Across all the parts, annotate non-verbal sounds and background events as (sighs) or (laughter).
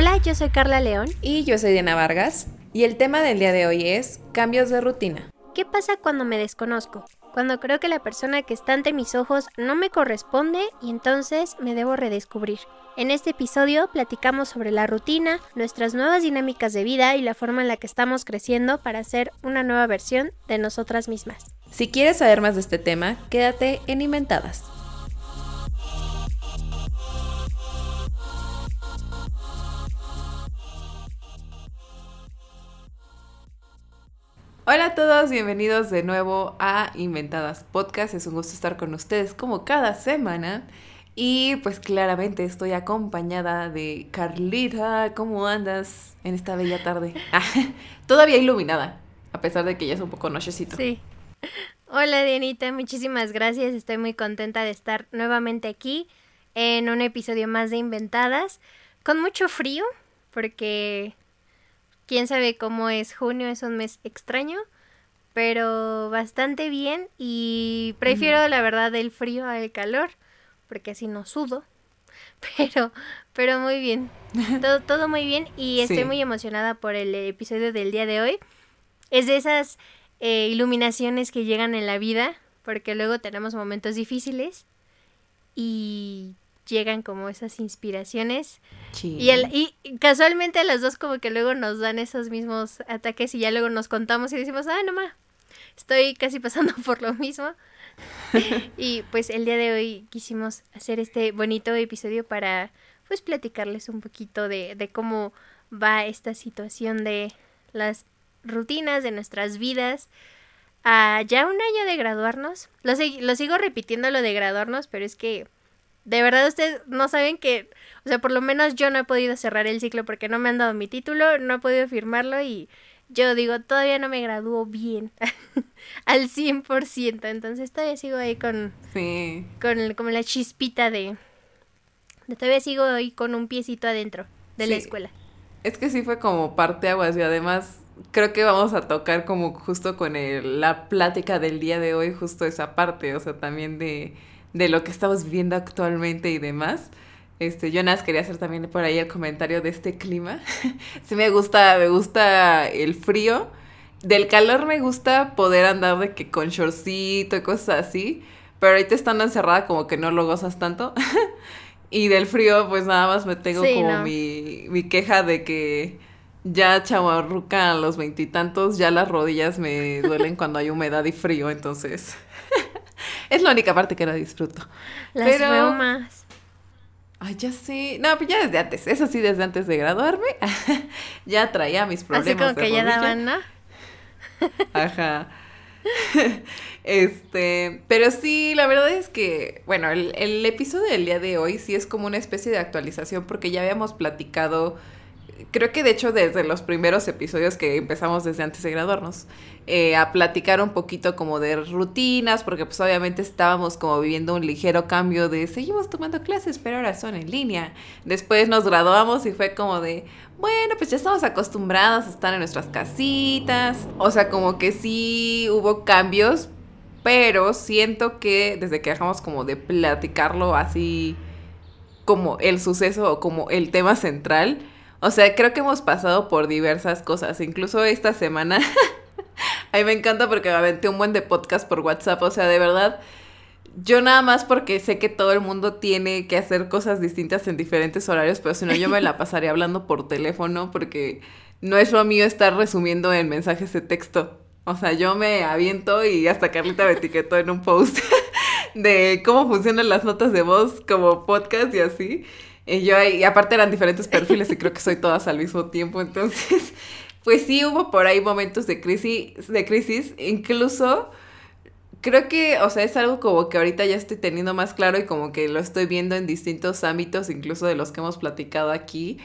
Hola, yo soy Carla León. Y yo soy Diana Vargas. Y el tema del día de hoy es cambios de rutina. ¿Qué pasa cuando me desconozco? Cuando creo que la persona que está ante mis ojos no me corresponde y entonces me debo redescubrir. En este episodio platicamos sobre la rutina, nuestras nuevas dinámicas de vida y la forma en la que estamos creciendo para ser una nueva versión de nosotras mismas. Si quieres saber más de este tema, quédate en Inventadas. Hola a todos, bienvenidos de nuevo a Inventadas Podcast. Es un gusto estar con ustedes como cada semana. Y pues claramente estoy acompañada de Carlita. ¿Cómo andas en esta bella tarde? (laughs) Ah, todavía iluminada, a pesar de que ya es un poco nochecito. Sí. Hola Dianita, muchísimas gracias. Estoy muy contenta de estar nuevamente aquí en un episodio más de Inventadas. Con mucho frío, porque quién sabe cómo es junio, es un mes extraño, pero bastante bien y prefiero la verdad el frío al calor, porque así no sudo. (laughs) Pero, pero muy bien. Todo, (laughs) todo muy bien y estoy muy emocionada por el episodio del día de hoy. Es de esas eh, iluminaciones que llegan en la vida, porque luego tenemos momentos difíciles y llegan como esas inspiraciones. Y, el, y casualmente a las dos como que luego nos dan esos mismos ataques y ya luego nos contamos y decimos, ah, no ma, estoy casi pasando (laughs) por lo mismo. (laughs) y pues el día de hoy quisimos hacer este bonito episodio para pues platicarles un poquito de, de cómo va esta situación de las rutinas de nuestras vidas. a ya un año de graduarnos. Lo, lo sigo repitiendo lo de graduarnos, pero es que de verdad ustedes no saben que, o sea, por lo menos yo no he podido cerrar el ciclo porque no me han dado mi título, no he podido firmarlo y yo digo, todavía no me gradúo bien (laughs) al 100%, entonces todavía sigo ahí con, sí. con como la chispita de, de, todavía sigo ahí con un piecito adentro de la escuela. Es que sí fue como parte aguas y además creo que vamos a tocar como justo con el, la plática del día de hoy, justo esa parte, o sea, también de de lo que estamos viviendo actualmente y demás. Este, yo nada quería hacer también por ahí el comentario de este clima. (laughs) sí me gusta, me gusta el frío. Del calor me gusta poder andar de que con shortcito y cosas así. Pero ahorita estando encerrada como que no lo gozas tanto. (laughs) y del frío pues nada más me tengo como mi, mi queja de que ya chamarruca a los veintitantos, ya las rodillas me duelen cuando hay humedad y frío, entonces es la única parte que no disfruto. Las Pero... Ay, ya sé. No, pues ya desde antes. Eso sí, desde antes de graduarme. (laughs) ya traía mis problemas. Así como que ya daban, ¿no? (laughs) Ajá. Este, pero sí, la verdad es que, bueno, el, el, episodio del día de hoy sí es como una especie de actualización porque ya habíamos platicado creo que de hecho desde los primeros episodios que empezamos desde antes de graduarnos, eh, a platicar un poquito como de rutinas, porque pues obviamente estábamos como viviendo un ligero cambio de seguimos tomando clases, pero ahora son en línea. Después nos graduamos y fue como de, bueno, pues ya estamos acostumbrados a estar en nuestras casitas. O sea, como que sí hubo cambios, pero siento que desde que dejamos como de platicarlo así como el suceso o como el tema central, o sea, creo que hemos pasado por diversas cosas. Incluso esta semana. (laughs) a mí me encanta porque me aventé un buen de podcast por WhatsApp. O sea, de verdad. Yo nada más porque sé que todo el mundo tiene que hacer cosas distintas en diferentes horarios, pero si no yo me la (laughs) pasaría hablando por teléfono porque no es lo mío estar resumiendo en mensajes de texto. O sea, yo me aviento y hasta Carlita me etiquetó en un post (laughs) de cómo funcionan las notas de voz como podcast y así. Y yo, y aparte eran diferentes perfiles y creo que soy todas al mismo tiempo, entonces, (laughs) pues sí hubo por ahí momentos de crisis, de crisis, incluso creo que, o sea, es algo como que ahorita ya estoy teniendo más claro y como que lo estoy viendo en distintos ámbitos, incluso de los que hemos platicado aquí.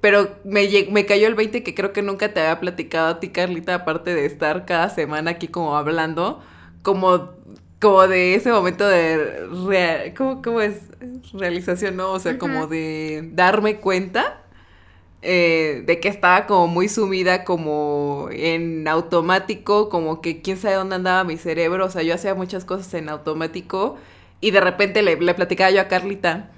Pero me, me cayó el 20 que creo que nunca te había platicado a ti, Carlita, aparte de estar cada semana aquí como hablando, como como de ese momento de real, ¿cómo, es realización, no? O sea, como de darme cuenta eh, de que estaba como muy sumida como en automático, como que quién sabe dónde andaba mi cerebro, o sea, yo hacía muchas cosas en automático y de repente le, le platicaba yo a Carlita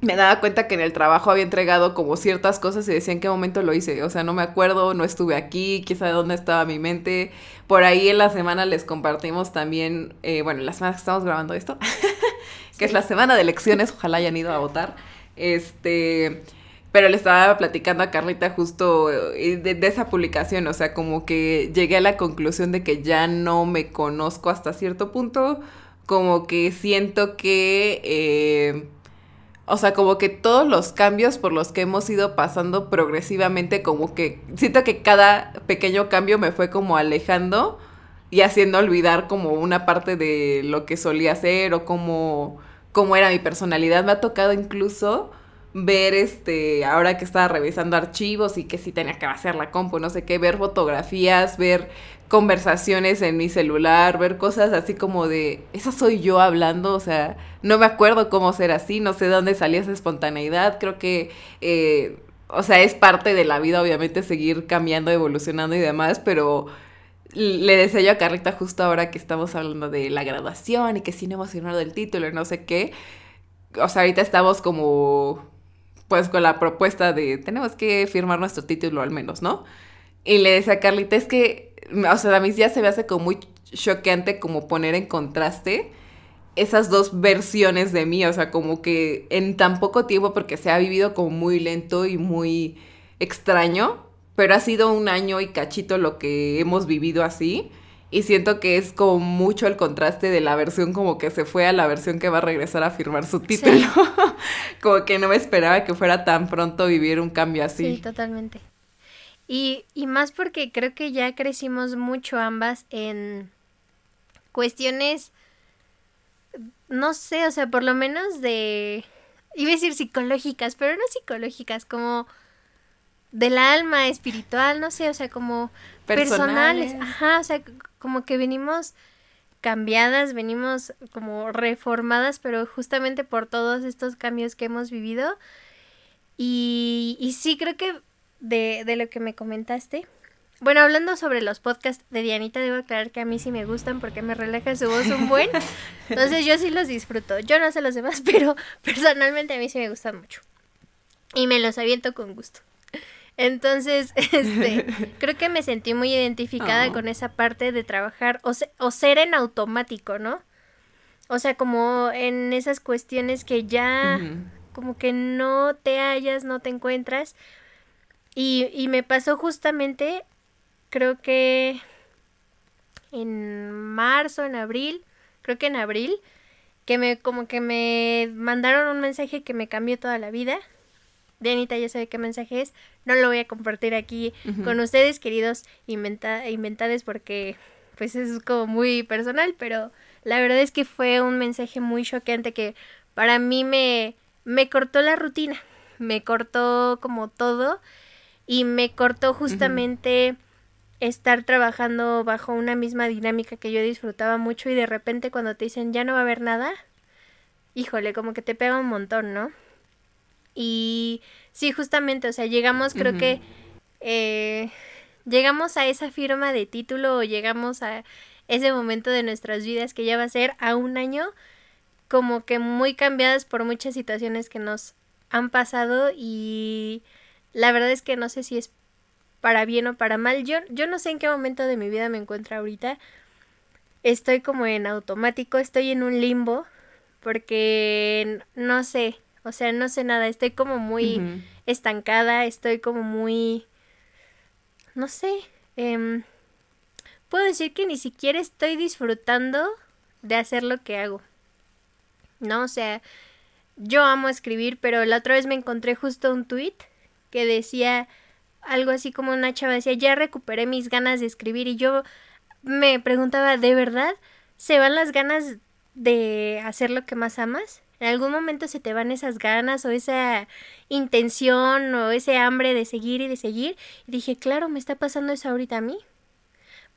me daba cuenta que en el trabajo había entregado como ciertas cosas y decía en qué momento lo hice. O sea, no me acuerdo, no estuve aquí, quizá de dónde estaba mi mente. Por ahí en la semana les compartimos también, eh, bueno, la semana que estamos grabando esto, (laughs) que es la semana de elecciones, ojalá hayan ido a votar. Este, pero le estaba platicando a Carlita justo eh, de, de, esa publicación, o sea, como que llegué a la conclusión de que ya no me conozco hasta cierto punto, como que siento que... Eh, o sea, como que todos los cambios por los que hemos ido pasando progresivamente, como que siento que cada pequeño cambio me fue como alejando y haciendo olvidar como una parte de lo que solía hacer o cómo, cómo era mi personalidad. Me ha tocado incluso ver este, ahora que estaba revisando archivos y que sí tenía que hacer la compu, no sé qué, ver fotografías, ver conversaciones en mi celular, ver cosas así como de, esa soy yo hablando, o sea, no me acuerdo cómo ser así, no sé de dónde salía esa espontaneidad, creo que, eh, o sea, es parte de la vida, obviamente, seguir cambiando, evolucionando y demás, pero le decía yo a Carlita justo ahora que estamos hablando de la graduación y que sí no hemos firmado el título y no sé qué, o sea, ahorita estamos como, pues con la propuesta de, tenemos que firmar nuestro título al menos, ¿no? Y le decía a Carlita, es que o sea, a mis días se me hace como muy choqueante como poner en contraste esas dos versiones de mí, o sea, como que en tan poco tiempo, porque se ha vivido como muy lento y muy extraño, pero ha sido un año y cachito lo que hemos vivido así. Y siento que es como mucho el contraste de la versión como que se fue a la versión que va a regresar a firmar su título. (laughs) como que no me esperaba que fuera tan pronto vivir un cambio así. Sí, totalmente. Y, y más porque creo que ya crecimos mucho ambas en cuestiones, no sé, o sea, por lo menos de, iba a decir psicológicas, pero no psicológicas, como del alma, espiritual, no sé, o sea, como personales. personales. Ajá, o sea, como que venimos cambiadas, venimos como reformadas, pero justamente por todos estos cambios que hemos vivido. Y, y sí, creo que de, de lo que me comentaste. Bueno, hablando sobre los podcasts de Dianita, debo aclarar que a mí sí me gustan porque me relaja su voz un buen. (laughs) Entonces yo sí los disfruto. Yo no sé los demás, (laughs) pero personalmente a mí sí me gustan mucho. Y me los aviento con gusto. Entonces, (laughs) este, creo que me sentí muy identificada oh. con esa parte de trabajar o, o ser en automático, ¿no? O sea, como en esas cuestiones que ya, como que no te hallas, no te encuentras, y, y me pasó justamente, creo que en marzo, en abril, creo que en abril, que me como que me mandaron un mensaje que me cambió toda la vida. Dianita ya sabe qué mensaje es. No lo voy a compartir aquí con ustedes, queridos inventa inventades, porque pues es como muy personal, pero la verdad es que fue un mensaje muy choqueante que para mí me, me cortó la rutina, me cortó como todo y me cortó justamente estar trabajando bajo una misma dinámica que yo disfrutaba mucho y de repente cuando te dicen ya no va a haber nada, híjole, como que te pega un montón, ¿no? Y sí, justamente, o sea, llegamos, creo que eh, llegamos a esa firma de título o llegamos a ese momento de nuestras vidas que ya va a ser a un año como que muy cambiadas por muchas situaciones que nos han pasado y la verdad es que no sé si es para bien o para mal. Yo, yo no sé en qué momento de mi vida me encuentro ahorita. Estoy como en automático, estoy en un limbo, porque no sé, o sea, no sé nada, estoy como muy estancada, estoy como muy, no sé, eh, puedo decir que ni siquiera estoy disfrutando de hacer lo que hago. No, o sea, yo amo escribir, pero la otra vez me encontré justo un tweet que decía algo así como una chava decía, ya recuperé mis ganas de escribir y yo me preguntaba, ¿de verdad se van las ganas de hacer lo que más amas? ¿En algún momento se te van esas ganas o esa intención o ese hambre de seguir y de seguir? Y dije, claro, me está pasando eso ahorita a mí.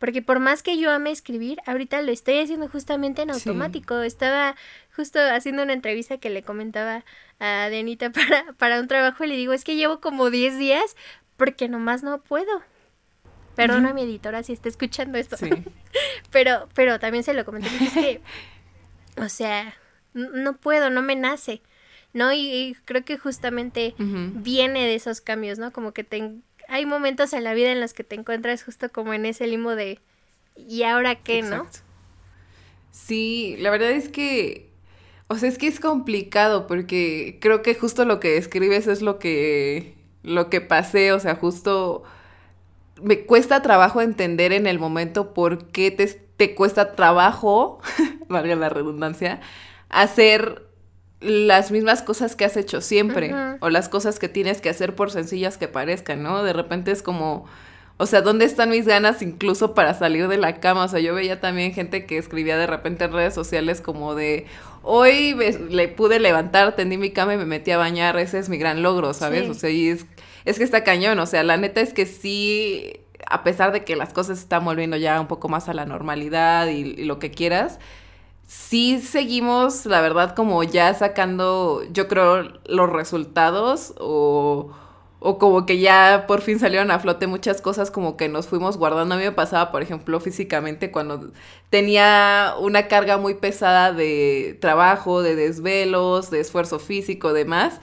Porque por más que yo ame escribir, ahorita lo estoy haciendo justamente en automático. Estaba justo haciendo una entrevista que le comentaba a Dianita (laughs) para, para un trabajo y le digo, es que llevo como 10 días porque nomás no puedo. Perdona a mi editora si está escuchando esto. (laughs) pero, pero también se lo comenté. Es que, o sea, no puedo, no me nace. ¿no? Y, creo que justamente viene de esos cambios, ¿no? Como que te, hay momentos en la vida en los que te encuentras justo como en ese limbo de ¿y ahora qué, no? Sí, la verdad es que, o sea, es que es complicado porque creo que justo lo que escribes es lo que, lo que pasé, o sea, justo me cuesta trabajo entender en el momento por qué te, te cuesta trabajo, (laughs) valga la redundancia, hacer las mismas cosas que has hecho siempre o las cosas que tienes que hacer por sencillas que parezcan, ¿no? De repente es como o sea, ¿dónde están mis ganas incluso para salir de la cama? O sea, yo veía también gente que escribía de repente en redes sociales como de, hoy le pude levantar, tendí mi cama y me metí a bañar, ese es mi gran logro, ¿sabes? O sea, y es, es que está cañón, o sea, la neta es que sí, a pesar de que las cosas están volviendo ya un poco más a la normalidad y, y lo que quieras, sí seguimos, la verdad, como ya sacando, yo creo, los resultados o o como que ya por fin salieron a flote muchas cosas como que nos fuimos guardando. A mí me pasaba, por ejemplo, físicamente cuando tenía una carga muy pesada de trabajo, de desvelos, de esfuerzo físico, demás.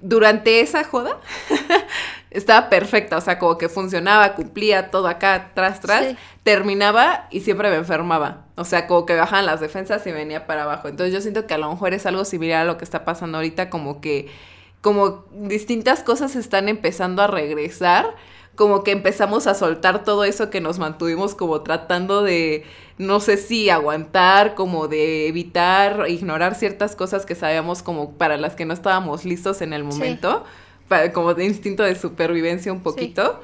Durante esa joda (laughs) estaba perfecta, o sea, como que funcionaba, cumplía todo acá, tras, tras, terminaba y siempre me enfermaba. O sea, como que bajaban las defensas y venía para abajo. Entonces yo siento que a lo mejor es algo similar a lo que está pasando ahorita, como que como distintas cosas están empezando a regresar, como que empezamos a soltar todo eso que nos mantuvimos como tratando de, no sé si aguantar, como de evitar, ignorar ciertas cosas que sabíamos como para las que no estábamos listos en el momento, como de instinto de supervivencia un poquito.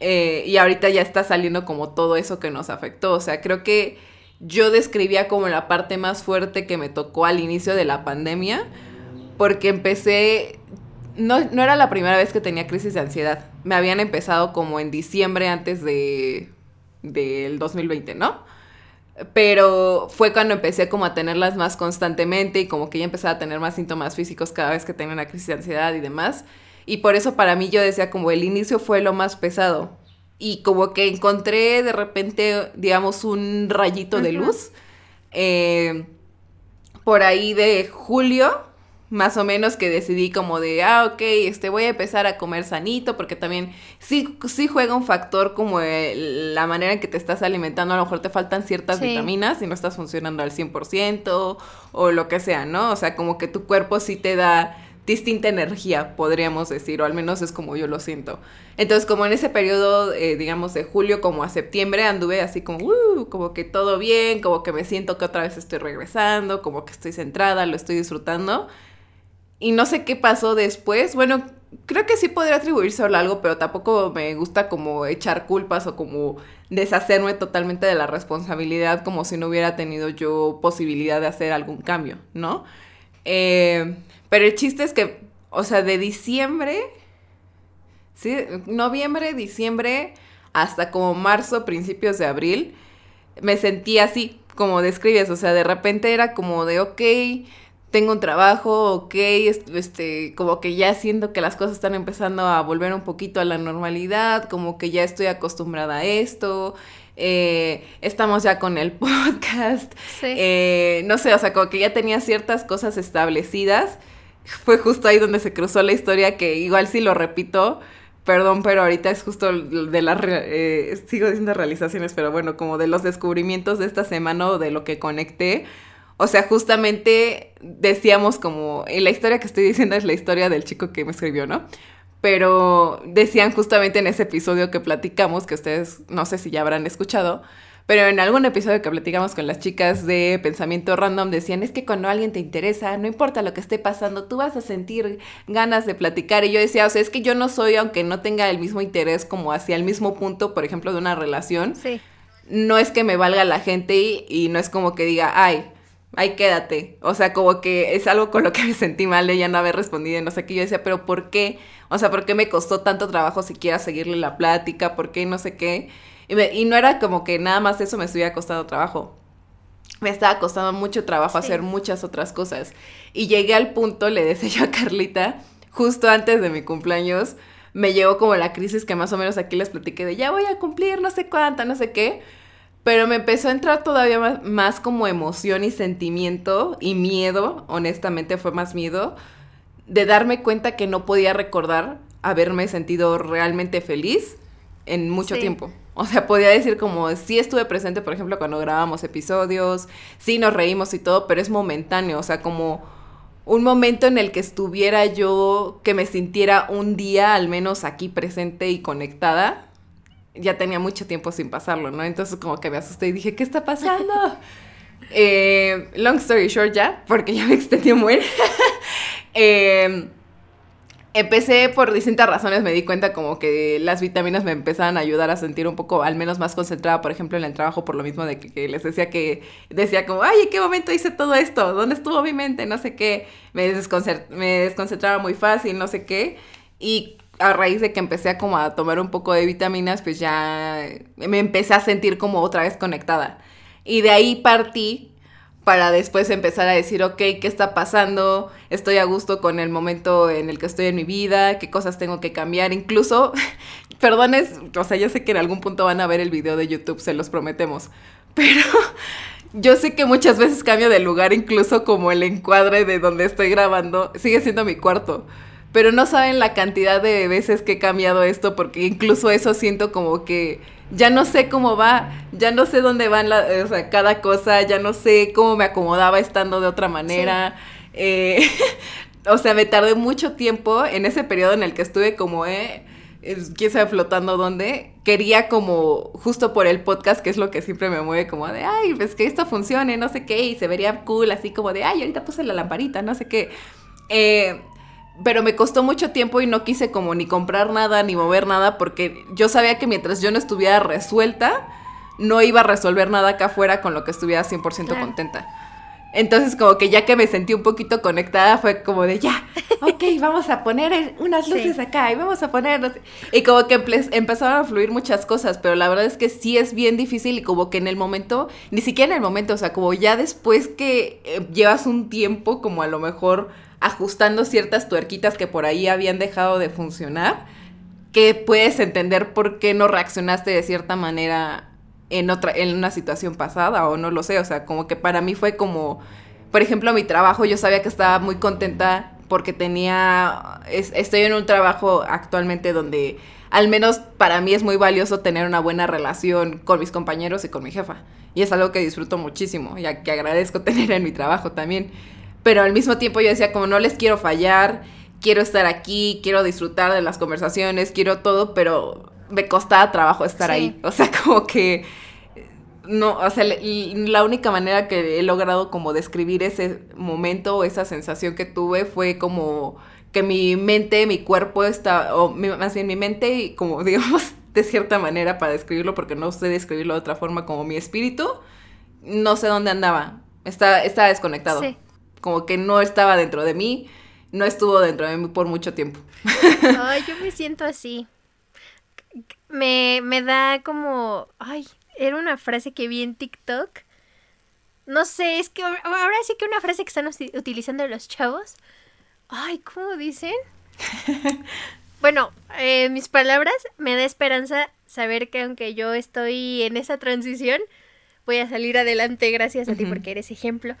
Eh, y ahorita ya está saliendo como todo eso que nos afectó. O sea, creo que yo describía como la parte más fuerte que me tocó al inicio de la pandemia, porque empecé no, era la primera vez que tenía crisis de ansiedad. Me habían empezado como en diciembre antes de del 2020, ¿no? Pero fue cuando empecé como a tenerlas más constantemente y como que ya empezaba a tener más síntomas físicos cada vez que tenía una crisis de ansiedad y demás. Y por eso para mí yo decía como el inicio fue lo más pesado. Y como que encontré de repente, digamos, un rayito de luz. Eh, por ahí de julio más o menos que decidí como de, ah, ok, este, voy a empezar a comer sanito, porque también sí, sí juega un factor como la manera en que te estás alimentando, a lo mejor te faltan ciertas vitaminas y no estás funcionando al 100% o lo que sea, ¿no? O sea, como que tu cuerpo sí te da distinta energía, podríamos decir, o al menos es como yo lo siento. Entonces, como en ese periodo, eh, digamos, de julio como a septiembre, anduve así como, uh, como que todo bien, como que me siento que otra vez estoy regresando, como que estoy centrada, lo estoy disfrutando. Y no sé qué pasó después. Bueno, creo que sí podría atribuirse a algo, pero tampoco me gusta como echar culpas o como deshacerme totalmente de la responsabilidad como si no hubiera tenido yo posibilidad de hacer algún cambio, ¿no? Eh, pero el chiste es que, o sea, de diciembre, sí, noviembre, diciembre, hasta como marzo, principios de abril, me sentí así, como describes, o sea, de repente era como de, ok, tengo un trabajo, ok, este, como que ya siento que las cosas están empezando a volver un poquito a la normalidad, como que ya estoy acostumbrada a esto, eh, estamos ya con el (laughs) podcast, eh, no sé, o sea, como que ya tenía ciertas cosas establecidas, (laughs) fue justo ahí donde se cruzó la historia que igual si lo repito, perdón, pero ahorita es justo de las, eh, sigo diciendo realizaciones, pero bueno, como de los descubrimientos de esta semana o de lo que conecté, o sea, justamente decíamos como, la historia que estoy diciendo es la historia del chico que me escribió, ¿no? Pero decían justamente en ese episodio que platicamos, que ustedes no sé si ya habrán escuchado, pero en algún episodio que platicamos con las chicas de pensamiento random decían, es que cuando alguien te interesa, no importa lo que esté pasando, tú vas a sentir ganas de platicar. Y yo decía, o sea, es que yo no soy, aunque no tenga el mismo interés como hacia el mismo punto, por ejemplo, de una relación, sí. no es que me valga la gente y, y no es como que diga, ay, ahí quédate. O sea, como que es algo con lo que me sentí mal de ya no haber respondido y no sé qué. Yo decía, pero ¿por qué? O sea, ¿por qué me costó tanto trabajo siquiera seguirle la plática? ¿Por qué no sé qué? Y, no era como que nada más eso me estuviera costando trabajo. Me estaba costando mucho trabajo hacer muchas otras cosas. Y llegué al punto, le decía yo (laughs) a Carlita, justo antes de mi cumpleaños, me llegó como la crisis que más o menos aquí les platiqué de ya voy a cumplir no sé cuánta, no sé qué. Pero me empezó a entrar todavía más, como emoción y sentimiento y miedo, honestamente fue más miedo, de darme cuenta que no podía recordar haberme sentido realmente feliz en mucho tiempo. O sea, podía decir como, sí estuve presente, por ejemplo, cuando grabamos episodios, sí nos reímos y todo, pero es momentáneo, o sea, como un momento en el que estuviera yo, que me sintiera un día al menos aquí presente y conectada, ya tenía mucho tiempo sin pasarlo, ¿no? Entonces como que me asusté y dije, ¿qué está pasando? (laughs) eh, long story short ya, porque ya me extendí muy. (laughs) eh, empecé por distintas razones, me di cuenta como que las vitaminas me empezaban a ayudar a sentir un poco, al menos más concentrada, por ejemplo, en el trabajo, por lo mismo de que, les decía que, decía como, ay, ¿en qué momento hice todo esto? ¿Dónde estuvo mi mente? No sé qué, me, me desconcentraba muy fácil, no sé qué, y a raíz de que empecé a como a tomar un poco de vitaminas, pues ya me empecé a sentir como otra vez conectada. Y de ahí partí para después empezar a decir, ok, ¿qué está pasando? Estoy a gusto con el momento en el que estoy en mi vida, qué cosas tengo que cambiar. Incluso, (laughs) perdones, o sea, yo sé que en algún punto van a ver el video de YouTube, se los prometemos. (laughs) Pero yo sé que muchas veces cambio de lugar, incluso como el encuadre de donde estoy grabando, sigue siendo mi cuarto. Pero no saben la cantidad de veces que he cambiado esto, porque incluso eso siento como que ya no sé cómo va, ya no sé dónde van la, o sea, cada cosa, ya no sé cómo me acomodaba estando de otra manera. Eh, (laughs) o sea, me tardé mucho tiempo en ese periodo en el que estuve como, eh, quién sabe flotando dónde, quería como, justo por el podcast, que es lo que siempre me mueve, como de, ay, pues que esto funcione, no sé qué, y se vería cool, así como de, ay, ahorita puse la lamparita, no sé qué. Eh, pero me costó mucho tiempo y no quise como ni comprar nada ni mover nada porque yo sabía que mientras yo no estuviera resuelta, no iba a resolver nada acá afuera con lo que estuviera 100% contenta. Entonces como que ya que me sentí un poquito conectada fue como de ya, ok, (laughs) vamos a poner unas luces acá y vamos a poner... Y como que empezaron a fluir muchas cosas, pero la verdad es que sí es bien difícil y como que en el momento, ni siquiera en el momento, o sea, como ya después que eh, llevas un tiempo como a lo mejor ajustando ciertas tuerquitas que por ahí habían dejado de funcionar, que puedes entender por qué no reaccionaste de cierta manera en otra en una situación pasada o no lo sé, o sea, como que para mí fue como por ejemplo, mi trabajo, yo sabía que estaba muy contenta porque tenía estoy en un trabajo actualmente donde al menos para mí es muy valioso tener una buena relación con mis compañeros y con mi jefa. Y es algo que disfruto muchísimo y que agradezco (laughs) tener en mi trabajo también pero al mismo tiempo yo decía como no les quiero fallar, quiero estar aquí, quiero disfrutar de las conversaciones, quiero todo, pero me costaba trabajo estar ahí. (laughs) O sea, como que no, o sea, la única manera que he logrado como describir ese momento, esa sensación que tuve fue como que mi mente, mi cuerpo está, o más bien mi mente, y como (laughs) digamos, de cierta manera para describirlo, porque no sé describirlo de otra forma, como mi espíritu, no sé dónde andaba, está, estaba desconectado. Sí como que no estaba dentro de mí, no estuvo dentro de mí por mucho tiempo. (laughs) Ay, yo me siento así. Me, me da como, ay, era una frase que vi en TikTok. No sé, es que ahora sí que una frase que están utilizando los chavos. Ay, ¿cómo dicen? (laughs) bueno, eh, mis palabras me da esperanza saber que aunque yo estoy en esa transición, voy a salir adelante gracias a ti porque eres ejemplo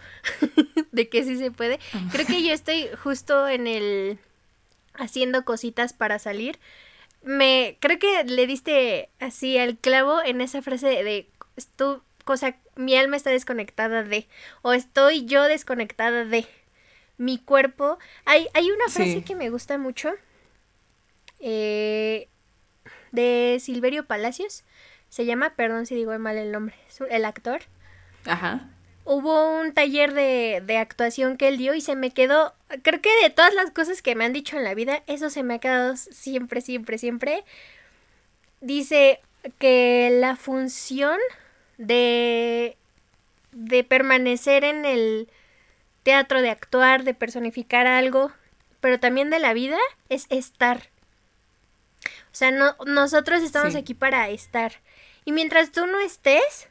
(laughs) de que sí se puede. Creo que yo estoy justo en el haciendo cositas para salir. Me creo que le diste así al clavo en esa frase de, tu cosa mi alma está desconectada de o estoy yo desconectada de mi cuerpo. Hay, hay una frase que me gusta mucho eh, de Silverio Palacios se llama, perdón si digo mal el nombre, el actor. Ajá. Hubo un taller de, de actuación que él dio y se me quedó, creo que de todas las cosas que me han dicho en la vida, eso se me ha quedado siempre, siempre, siempre. Dice que la función de, de permanecer en el teatro, de actuar, de personificar algo, pero también de la vida, es estar. O sea, no, nosotros estamos aquí para estar. Y mientras tú no estés,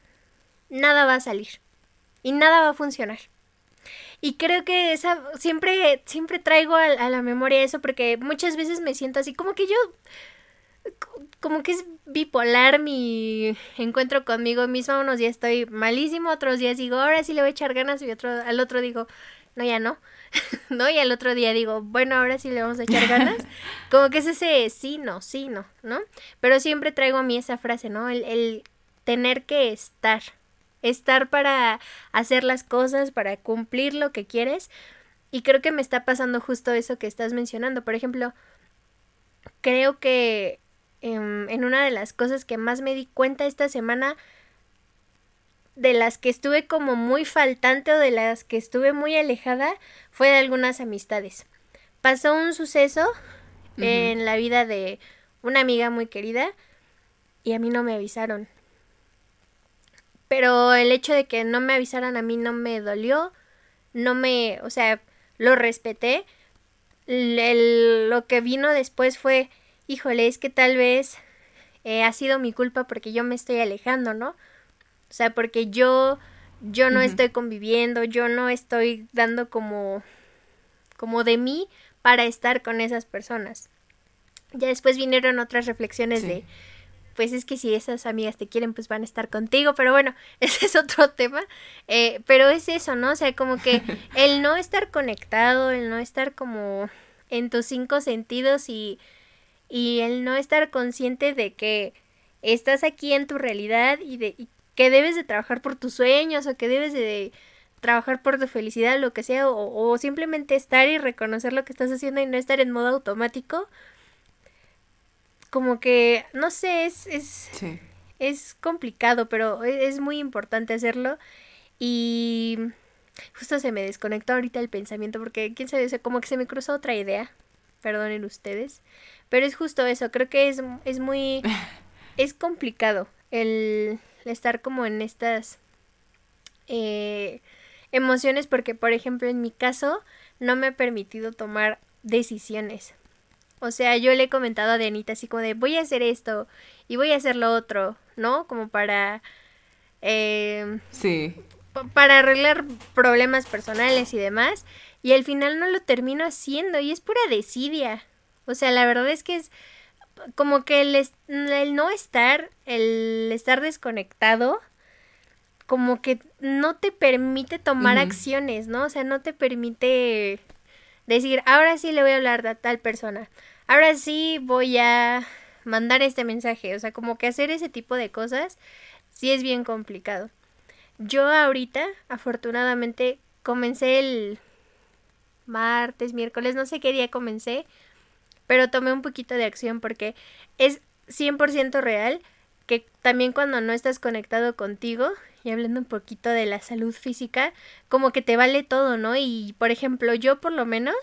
nada va a salir. Y nada va a funcionar. Y creo que esa siempre, siempre traigo a, la memoria eso porque muchas veces me siento así como que yo como que es bipolar mi encuentro conmigo misma. Unos días estoy malísimo, otros días digo, ahora sí le voy a echar ganas y otro, al otro digo, no, ya no, (laughs) ¿no? Y al otro día digo, bueno, ahora sí le vamos a echar ganas. (laughs) Como que es ese sí, no, sí, no, ¿no? Pero siempre traigo a mí esa frase, ¿no? El, el tener que estar, estar para hacer las cosas, para cumplir lo que quieres. Y creo que me está pasando justo eso que estás mencionando. Por ejemplo, creo que em, en una de las cosas que más me di cuenta esta semana, de las que estuve como muy faltante o de las que estuve muy alejada, fue de algunas amistades. Pasó un suceso en la vida de una amiga muy querida y a mí no me avisaron. Pero el hecho de que no me avisaran a mí no me dolió, no me, o sea, lo respeté. lo que vino después fue, híjole, es que tal vez eh, ha sido mi culpa porque yo me estoy alejando, ¿no? O sea, porque yo, yo no estoy conviviendo, yo no estoy dando como, como de mí para estar con esas personas. Ya después vinieron otras reflexiones de, pues es que si esas amigas te quieren, pues van a estar contigo, pero bueno, (laughs) ese es otro tema. Eh, pero es eso, ¿no? O sea, como que (laughs) el no estar conectado, el no estar como en tus cinco sentidos y, y el no estar consciente de que estás aquí en tu realidad y, de, que debes de trabajar por tus sueños o que debes de trabajar por tu felicidad, lo que sea, o, o simplemente estar y reconocer lo que estás haciendo y no estar en modo automático como que, no sé, es, es, es complicado, pero e, es muy importante hacerlo. Y justo se me desconectó ahorita el pensamiento porque, quién sabe, o como que se me cruzó otra idea. Perdonen ustedes. Pero es justo eso, creo que es, es muy... (laughs) es complicado el estar como en estas eh, emociones porque, por ejemplo, en mi caso no me ha permitido tomar decisiones. O sea, yo le he comentado a Dianita así como de voy a hacer esto y voy a hacer lo otro, ¿no? Como para... Eh, sí. Para arreglar problemas personales y demás. Y al final no lo termino haciendo y es pura desidia. O sea, la verdad es que es como que el, el no estar, el estar desconectado, como que no te permite tomar acciones, ¿no? O sea, no te permite decir, ahora sí le voy a hablar a tal persona, ahora sí voy a mandar este mensaje, o sea, como que hacer ese tipo de cosas sí es bien complicado. Yo ahorita, afortunadamente, comencé el martes, miércoles, no sé qué día comencé, pero tomé un poquito de acción porque es 100% real que también cuando no estás conectado contigo y hablando un poquito de la salud física, como que te vale todo, ¿no? Y por ejemplo, yo por lo menos,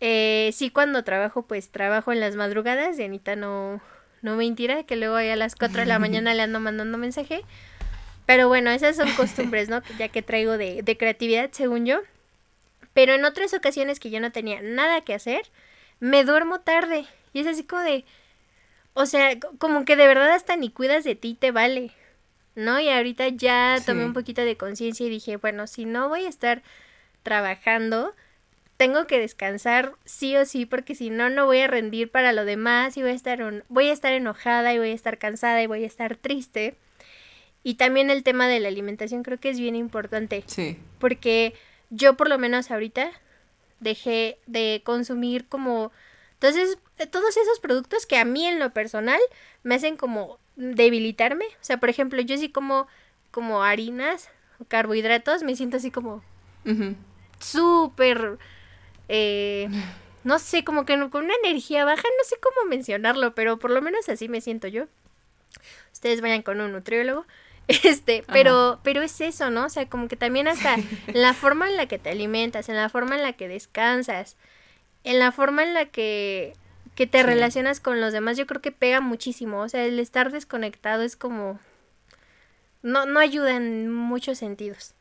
eh, sí cuando trabajo, pues trabajo en las madrugadas, y Anita no, no mentira, que luego a las 4 de la (laughs) mañana le ando mandando mensaje. Pero bueno, esas son costumbres, ¿no? Ya que traigo de, de creatividad, según yo. Pero en otras ocasiones que yo no tenía nada que hacer, me duermo tarde. Y es así como de... O sea, como que de verdad hasta ni cuidas de ti te vale. ¿no? Y ahorita ya tomé un poquito de conciencia y dije, bueno, si no voy a estar trabajando, tengo que descansar sí o sí, porque si no, no voy a rendir para lo demás y voy a estar, voy a estar enojada y voy a estar cansada y voy a estar triste. Y también el tema de la alimentación creo que es bien importante. Sí. Porque yo por lo menos ahorita dejé de consumir como... Entonces, todos esos productos que a mí en lo personal me hacen como debilitarme. O sea, por ejemplo, yo sí como, como harinas o carbohidratos, me siento así como súper, eh, no sé, como que con una energía baja, no sé cómo mencionarlo, pero por lo menos así me siento yo. Ustedes vayan con un nutriólogo. (laughs) Este, pero, pero es eso, ¿no? O sea, como que también hasta la forma en la que te alimentas, en la forma en la que descansas, en la forma en la que que te relacionas con los demás, yo creo que pega muchísimo. O sea, el estar desconectado es como... No, no ayuda en muchos sentidos.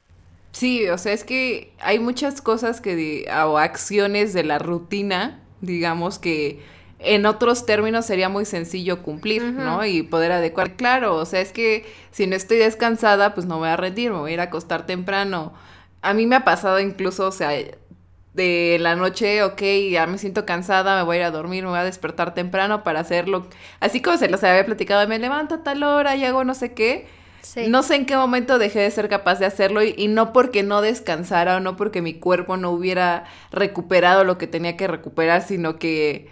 Sí, o sea, es que hay muchas cosas que, o acciones de la rutina, digamos que en otros términos sería muy sencillo cumplir, ¿no? Y poder adecuar. Claro, o sea, es que si no estoy descansada, pues no voy a rendir, me voy a ir a acostar temprano. A mí me ha pasado incluso, o sea, de la noche, ok, ya me siento cansada, me voy a ir a dormir, me voy a despertar temprano para hacerlo. Así como se los había platicado, me levanto a tal hora y hago no sé qué. No sé en qué momento dejé de ser capaz de hacerlo y, no porque no descansara o no porque mi cuerpo no hubiera recuperado lo que tenía que recuperar, sino que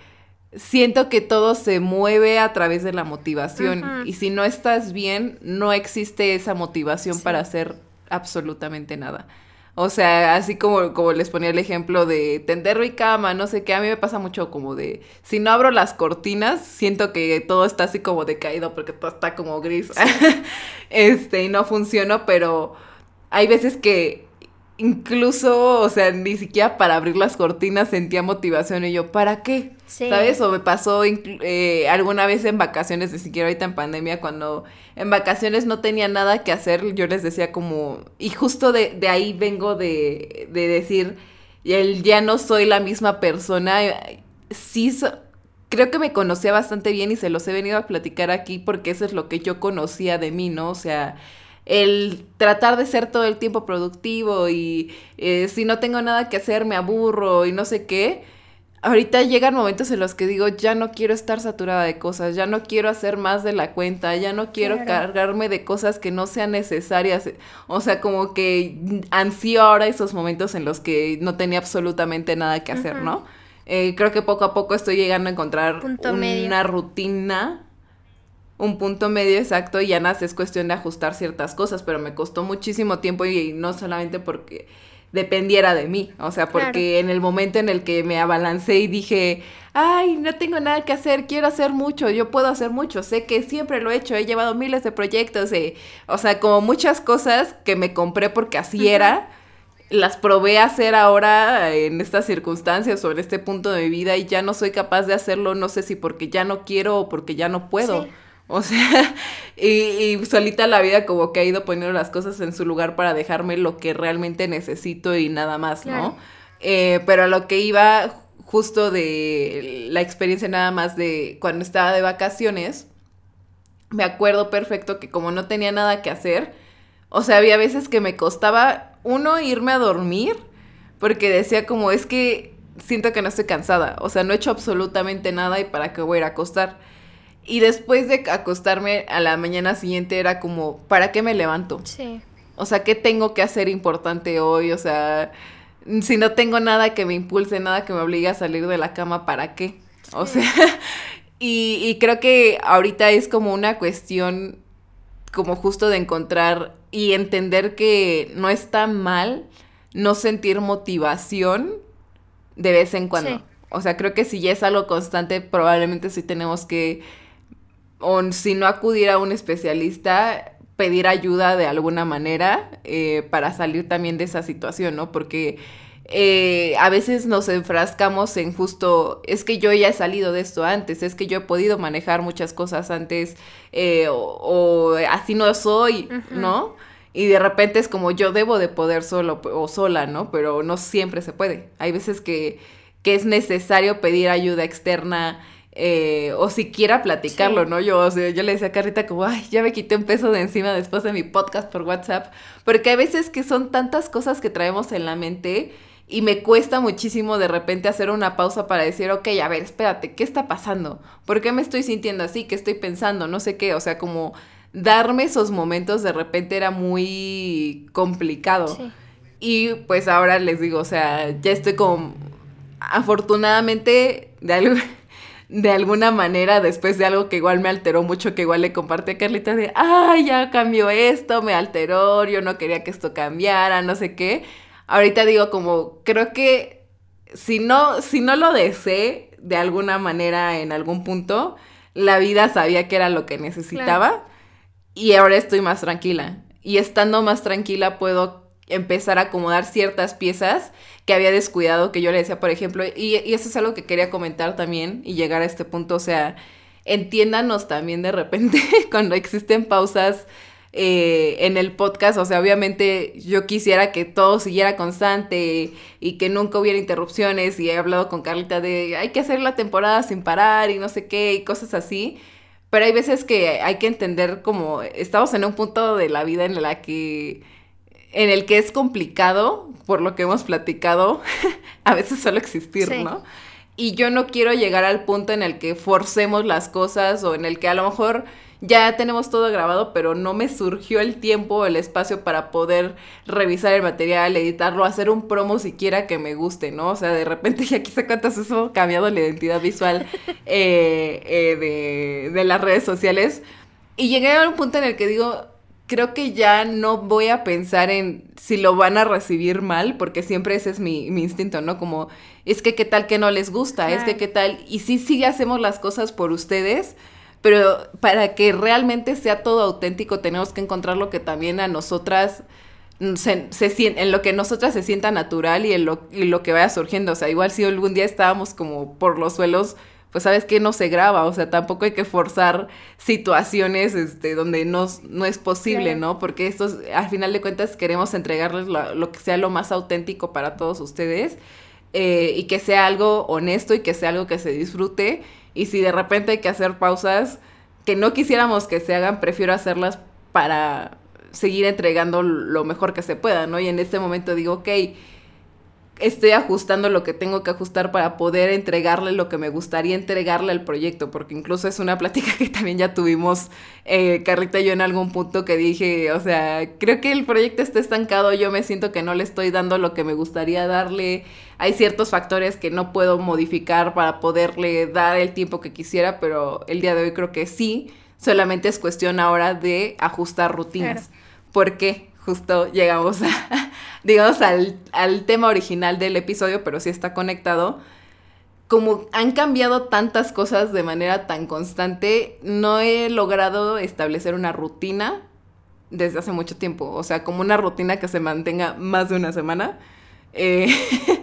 siento que todo se mueve a través de la motivación y si no estás bien, no existe esa motivación para hacer absolutamente nada. O sea, así como, como les ponía el ejemplo de tender mi cama, no sé qué, a mí me pasa mucho como de, si no abro las cortinas, siento que todo está así como decaído porque todo está como gris. (laughs) este, y no funciona, pero hay veces que incluso, o sea, ni siquiera para abrir las cortinas sentía motivación y yo, ¿para qué? ¿Sabes? O me pasó eh, alguna vez en vacaciones, ni siquiera ahorita en pandemia, cuando en vacaciones no tenía nada que hacer, yo les decía como, y justo de, de ahí vengo de, de decir, el ya no soy la misma persona, sí, creo que me conocía bastante bien y se los he venido a platicar aquí porque eso es lo que yo conocía de mí, ¿no? O sea, el tratar de ser todo el tiempo productivo y eh, si no tengo nada que hacer me aburro y no sé qué. Ahorita llegan momentos en los que digo, ya no quiero estar saturada de cosas, ya no quiero hacer más de la cuenta, ya no quiero cargarme de cosas que no sean necesarias. O sea, como que ansío ahora esos momentos en los que no tenía absolutamente nada que hacer, ¿no? Eh, creo que poco a poco estoy llegando a encontrar una rutina un punto medio exacto y ya nada, es cuestión de ajustar ciertas cosas, pero me costó muchísimo tiempo y, no solamente porque dependiera de mí, o sea, porque en el momento en el que me abalancé y dije, ay, no tengo nada que hacer, quiero hacer mucho, yo puedo hacer mucho, sé que siempre lo he hecho, he llevado miles de proyectos, eh, o sea, como muchas cosas que me compré porque así era, las probé a hacer ahora en estas circunstancias o en este punto de mi vida y ya no soy capaz de hacerlo, no sé si porque ya no quiero o porque ya no puedo. O sea, (laughs) y, solita la vida como que ha ido poniendo las cosas en su lugar para dejarme lo que realmente necesito y nada más, ¿no? Eh, pero a lo que iba justo de la experiencia nada más de cuando estaba de vacaciones, me acuerdo perfecto que como no tenía nada que hacer, o sea, había veces que me costaba, uno, irme a dormir, porque decía como, es que siento que no estoy cansada, o sea, no he hecho absolutamente nada y para qué voy a ir a acostar. Y después de acostarme a la mañana siguiente era como, ¿para qué me levanto? Sí. O sea, ¿qué tengo que hacer importante hoy? O sea, si no tengo nada que me impulse, nada que me obligue a salir de la cama, ¿para qué? O sea, (laughs) y, y creo que ahorita es como una cuestión como justo de encontrar y entender que no está mal no sentir motivación de vez en cuando. O sea, creo que si ya es algo constante, probablemente sí tenemos que o si no acudir a un especialista, pedir ayuda de alguna manera eh, para salir también de esa situación, ¿no? Porque eh, a veces nos enfrascamos en justo, es que yo ya he salido de esto antes, es que yo he podido manejar muchas cosas antes, eh, o, así no soy, ¿no? Y de repente es como yo debo de poder solo o sola, ¿no? Pero no siempre se puede. Hay veces que, que es necesario pedir ayuda externa eh, o siquiera platicarlo, ¿no? Yo, yo le decía a Carrita como, ay, ya me quité un peso de encima después de mi podcast por WhatsApp, porque hay veces que son tantas cosas que traemos en la mente y me cuesta muchísimo de repente hacer una pausa para decir, ok, a ver, espérate, ¿qué está pasando? ¿Por qué me estoy sintiendo así? ¿Qué estoy pensando? No sé qué, o sea, como darme esos momentos de repente era muy complicado. Y pues ahora les digo, o sea, ya estoy como, afortunadamente, de algo de alguna manera después de algo que igual me alteró mucho, que igual le compartí a Carlita de, ay, ya cambió esto, me alteró, yo no quería que esto cambiara, no sé qué. Ahorita digo como, creo que si no, si no lo deseé de alguna manera en algún punto, la vida sabía que era lo que necesitaba y ahora estoy más tranquila. Y estando más tranquila puedo empezar a acomodar ciertas piezas que había descuidado, que yo le decía, por ejemplo, y, eso es algo que quería comentar también y llegar a este punto, o sea, entiéndanos también de repente (laughs) cuando existen pausas eh, en el podcast, o sea, obviamente yo quisiera que todo siguiera constante y que nunca hubiera interrupciones y he hablado con Carlita de hay que hacer la temporada sin parar y no sé qué y cosas así. Pero hay veces que hay que entender como estamos en un punto de la vida en la que en el que es complicado, por lo que hemos platicado, (laughs) a veces solo existir, ¿no? Y yo no quiero llegar al punto en el que forcemos las cosas o en el que a lo mejor ya tenemos todo grabado, pero no me surgió el tiempo, el espacio para poder revisar el material, editarlo, hacer un promo siquiera que me guste, ¿no? O sea, de repente (laughs) ya quizá cuántas eso cambiado la identidad visual eh, eh, de, de las redes sociales. Y llegué a un punto en el que digo, creo que ya no voy a pensar en si lo van a recibir mal, porque siempre ese es mi, mi instinto, ¿no? Como, es que qué tal que no les gusta, es que qué tal, y sí, sí hacemos las cosas por ustedes, pero para que realmente sea todo auténtico tenemos que encontrar lo que también a nosotras se, se en lo que nosotras se sienta natural y en lo, y lo que vaya surgiendo. O sea, igual si algún día estábamos como por los suelos, pues sabes que no se graba, o sea, tampoco hay que forzar situaciones este, donde no, no es posible, ¿no? Porque estos, al final de cuentas, queremos entregarles lo, lo que sea lo más auténtico para todos ustedes eh, y que sea algo honesto y que sea algo que se disfrute y si de repente hay que hacer pausas que no quisiéramos que se hagan, prefiero hacerlas para seguir entregando lo mejor que se pueda, ¿no? Y en este momento digo, ok, estoy ajustando lo que tengo que ajustar para poder entregarle lo que me gustaría entregarle al proyecto, porque incluso es una plática que también ya tuvimos eh, Carlita y yo en algún punto que dije, o sea, creo que el proyecto está estancado, yo me siento que no le estoy dando lo que me gustaría darle, hay ciertos factores que no puedo modificar para poderle dar el tiempo que quisiera, pero el día de hoy creo que sí, solamente es cuestión ahora de ajustar rutinas. ¿Por qué? Justo llegamos a, (laughs) digamos, al, al tema original del episodio, pero sí está conectado como han cambiado tantas cosas de manera tan constante, no he logrado establecer una rutina desde hace mucho tiempo. O sea, como una rutina que se mantenga más de una semana. Eh,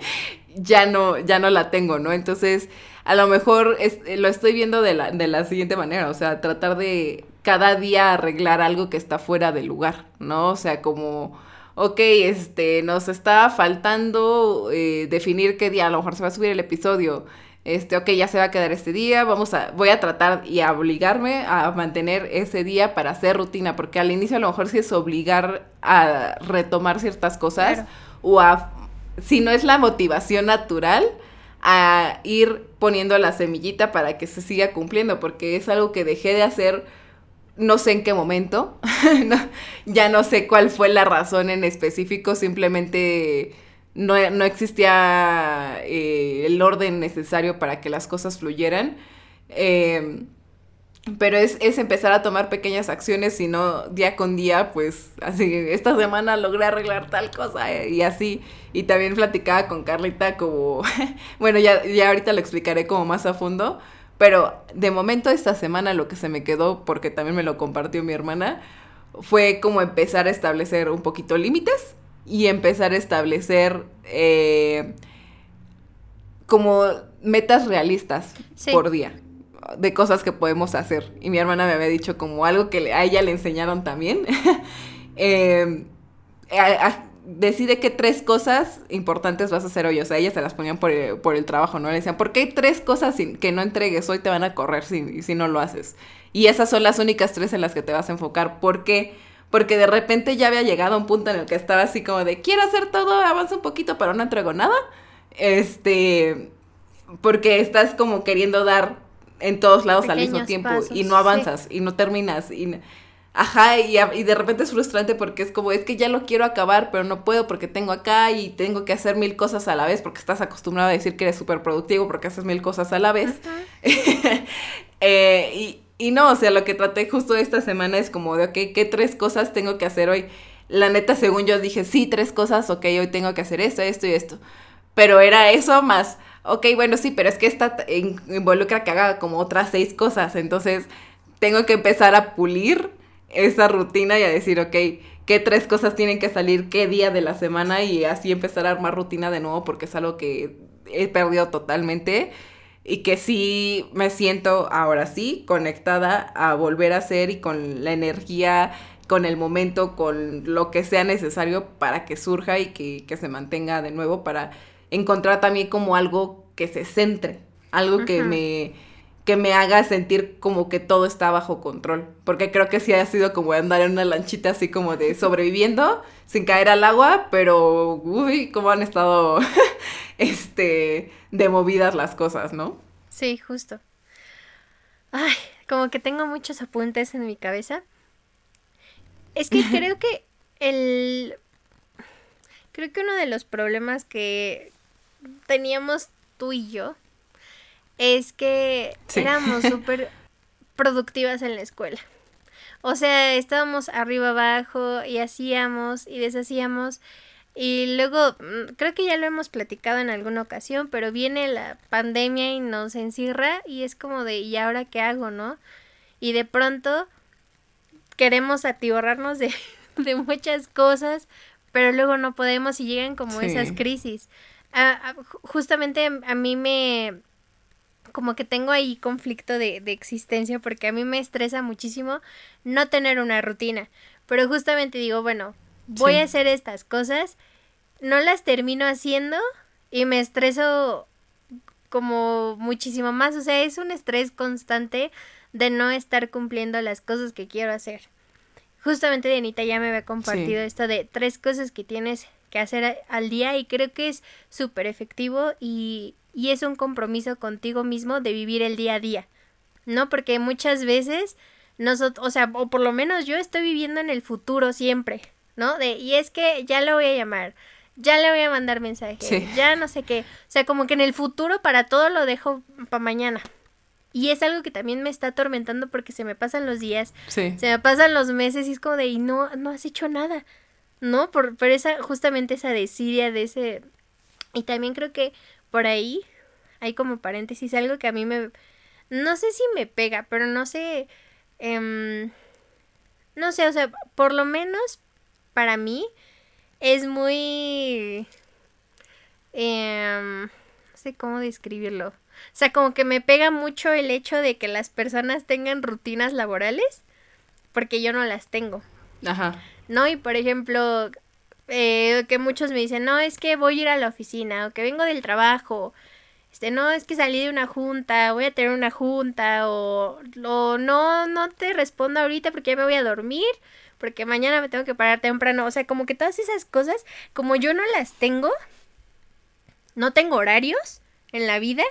(laughs) ya no, ya no la tengo, ¿no? Entonces, a lo mejor lo estoy viendo de la, de la siguiente manera, o sea, tratar de cada día arreglar algo que está fuera de lugar, ¿no? O sea, como, ok, este, nos está faltando eh, definir qué día, a lo mejor se va a subir el episodio, este, ok, ya se va a quedar este día, vamos a, voy a tratar y a obligarme a mantener ese día para hacer rutina, porque al inicio a lo mejor sí es obligar a retomar ciertas cosas o a si no es la motivación natural, a ir poniendo la semillita para que se siga cumpliendo, porque es algo que dejé de hacer no sé en qué momento, (laughs) ya no sé cuál fue la razón en específico, simplemente no, existía eh, el orden necesario para que las cosas fluyeran. Eh, pero es, es, empezar a tomar pequeñas acciones, sino día con día, pues así, esta semana logré arreglar tal cosa eh, y así. Y también platicaba con Carlita como, (laughs) bueno, ya, ya ahorita lo explicaré como más a fondo, pero de momento esta semana lo que se me quedó, porque también me lo compartió mi hermana, fue como empezar a establecer un poquito límites y empezar a establecer eh, como metas realistas por día de cosas que podemos hacer. Y mi hermana me había dicho como algo que a ella le enseñaron también. (laughs) Em, decide qué tres cosas importantes vas a hacer hoy. O sea, ellas se las ponían por el, trabajo, ¿no? Le decían, ¿por qué hay tres cosas que no entregues hoy te van a correr si, si no lo haces? Y esas son las únicas tres en las que te vas a enfocar. ¿Por qué? Porque de repente ya había llegado a un punto en el que estaba así como de, quiero hacer todo, avanza un poquito, pero no entrego nada. Este, porque estás como queriendo dar en todos lados al mismo tiempo y no avanzas y no terminas y ajá y, y, de repente es frustrante porque es como es que ya lo quiero acabar pero no puedo porque tengo acá y tengo que hacer mil cosas a la vez porque estás acostumbrado a decir que eres súper productivo porque haces mil cosas a la vez. (laughs) Eh, y, y no o sea lo que traté justo esta semana es como de ok qué tres cosas tengo que hacer hoy la neta según yo dije sí tres cosas ok hoy tengo que hacer esto esto y esto. Pero era eso más ok, bueno, sí, pero es que esta involucra que haga como otras seis cosas, entonces tengo que empezar a pulir esa rutina y a decir, ok, qué tres cosas tienen que salir qué día de la semana y así empezar a armar rutina de nuevo porque es algo que he perdido totalmente y que sí me siento ahora sí conectada a volver a hacer y con la energía, con el momento, con lo que sea necesario para que surja y que, que se mantenga de nuevo para encontrar también como algo que se centre, algo que me que me haga sentir como que todo está bajo control, porque creo que sí ha sido como andar en una lanchita así como de sobreviviendo sin caer al agua, pero uy, cómo han estado (laughs) este de movidas las cosas, ¿no? Sí, justo. Ay, como que tengo muchos apuntes en mi cabeza. Es que (laughs) creo que el... Creo que uno de los problemas que teníamos tú y yo es que éramos (laughs) súper productivas en la escuela. O sea, estábamos arriba abajo y hacíamos y deshacíamos. Y luego, mm, creo que ya lo hemos platicado en alguna ocasión, pero viene la pandemia y nos encierra y es como de, ¿y ahora qué hago, no? Y de pronto queremos atiborrarnos de, (laughs) de muchas cosas, pero luego no podemos y llegan como esas crisis. justamente a mí me, como que tengo ahí conflicto de, de, existencia porque a mí me estresa muchísimo no tener una rutina. Pero justamente digo, bueno, voy a hacer estas cosas, no las termino haciendo y me estreso como muchísimo más. O sea, es un estrés constante de no estar cumpliendo las cosas que quiero hacer. Justamente Denita ya me había compartido esto de tres cosas que tienes que hacer al día y creo que es súper efectivo y, y es un compromiso contigo mismo de vivir el día a día, ¿no? Porque muchas veces nosotros, o sea, o por lo menos yo estoy viviendo en el futuro siempre, ¿no? De, y es que ya lo voy a llamar, ya le voy a mandar mensaje, ya no sé qué. O sea, como que en el futuro para todo lo dejo para mañana. Y es algo que también me está atormentando porque se me pasan los días, se me pasan los meses y es como de, y no, no has hecho nada, ¿no? Por, por esa, justamente esa desidia de ese... Y también creo que por ahí hay como paréntesis, algo que a mí me... No sé si me pega, pero no sé... Em, no sé, o sea, por lo menos para mí es muy... Em, no sé cómo describirlo. O sea, como que me pega mucho el hecho de que las personas tengan rutinas laborales, porque yo no las tengo. Ajá. ¿No? Y por ejemplo, eh, que muchos me dicen, no, es que voy a ir a la oficina, o que vengo del trabajo, este, no, es que salí de una junta, voy a tener una junta, o, no, no te respondo ahorita porque ya me voy a dormir, porque mañana me tengo que parar temprano. O sea, como que todas esas cosas, como yo no las tengo, no tengo horarios en la vida,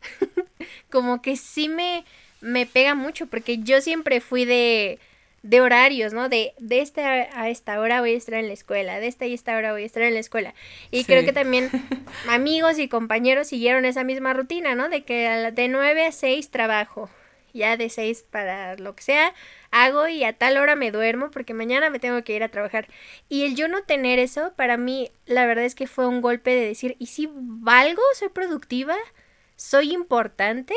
(laughs) como que sí me, me pega mucho, porque yo siempre fui de, de horarios, ¿no? De, de esta a esta hora voy a estar en la escuela, de esta y esta hora voy a estar en la escuela. Y creo que también (laughs) amigos y compañeros siguieron esa misma rutina, ¿no? De que de 9 a 6 trabajo, ya de 6 para lo que sea, hago y a tal hora me duermo porque mañana me tengo que ir a trabajar. Y el yo no tener eso, para mí, la verdad es que fue un golpe de decir, ¿y si valgo? ¿Soy productiva? ¿Soy importante?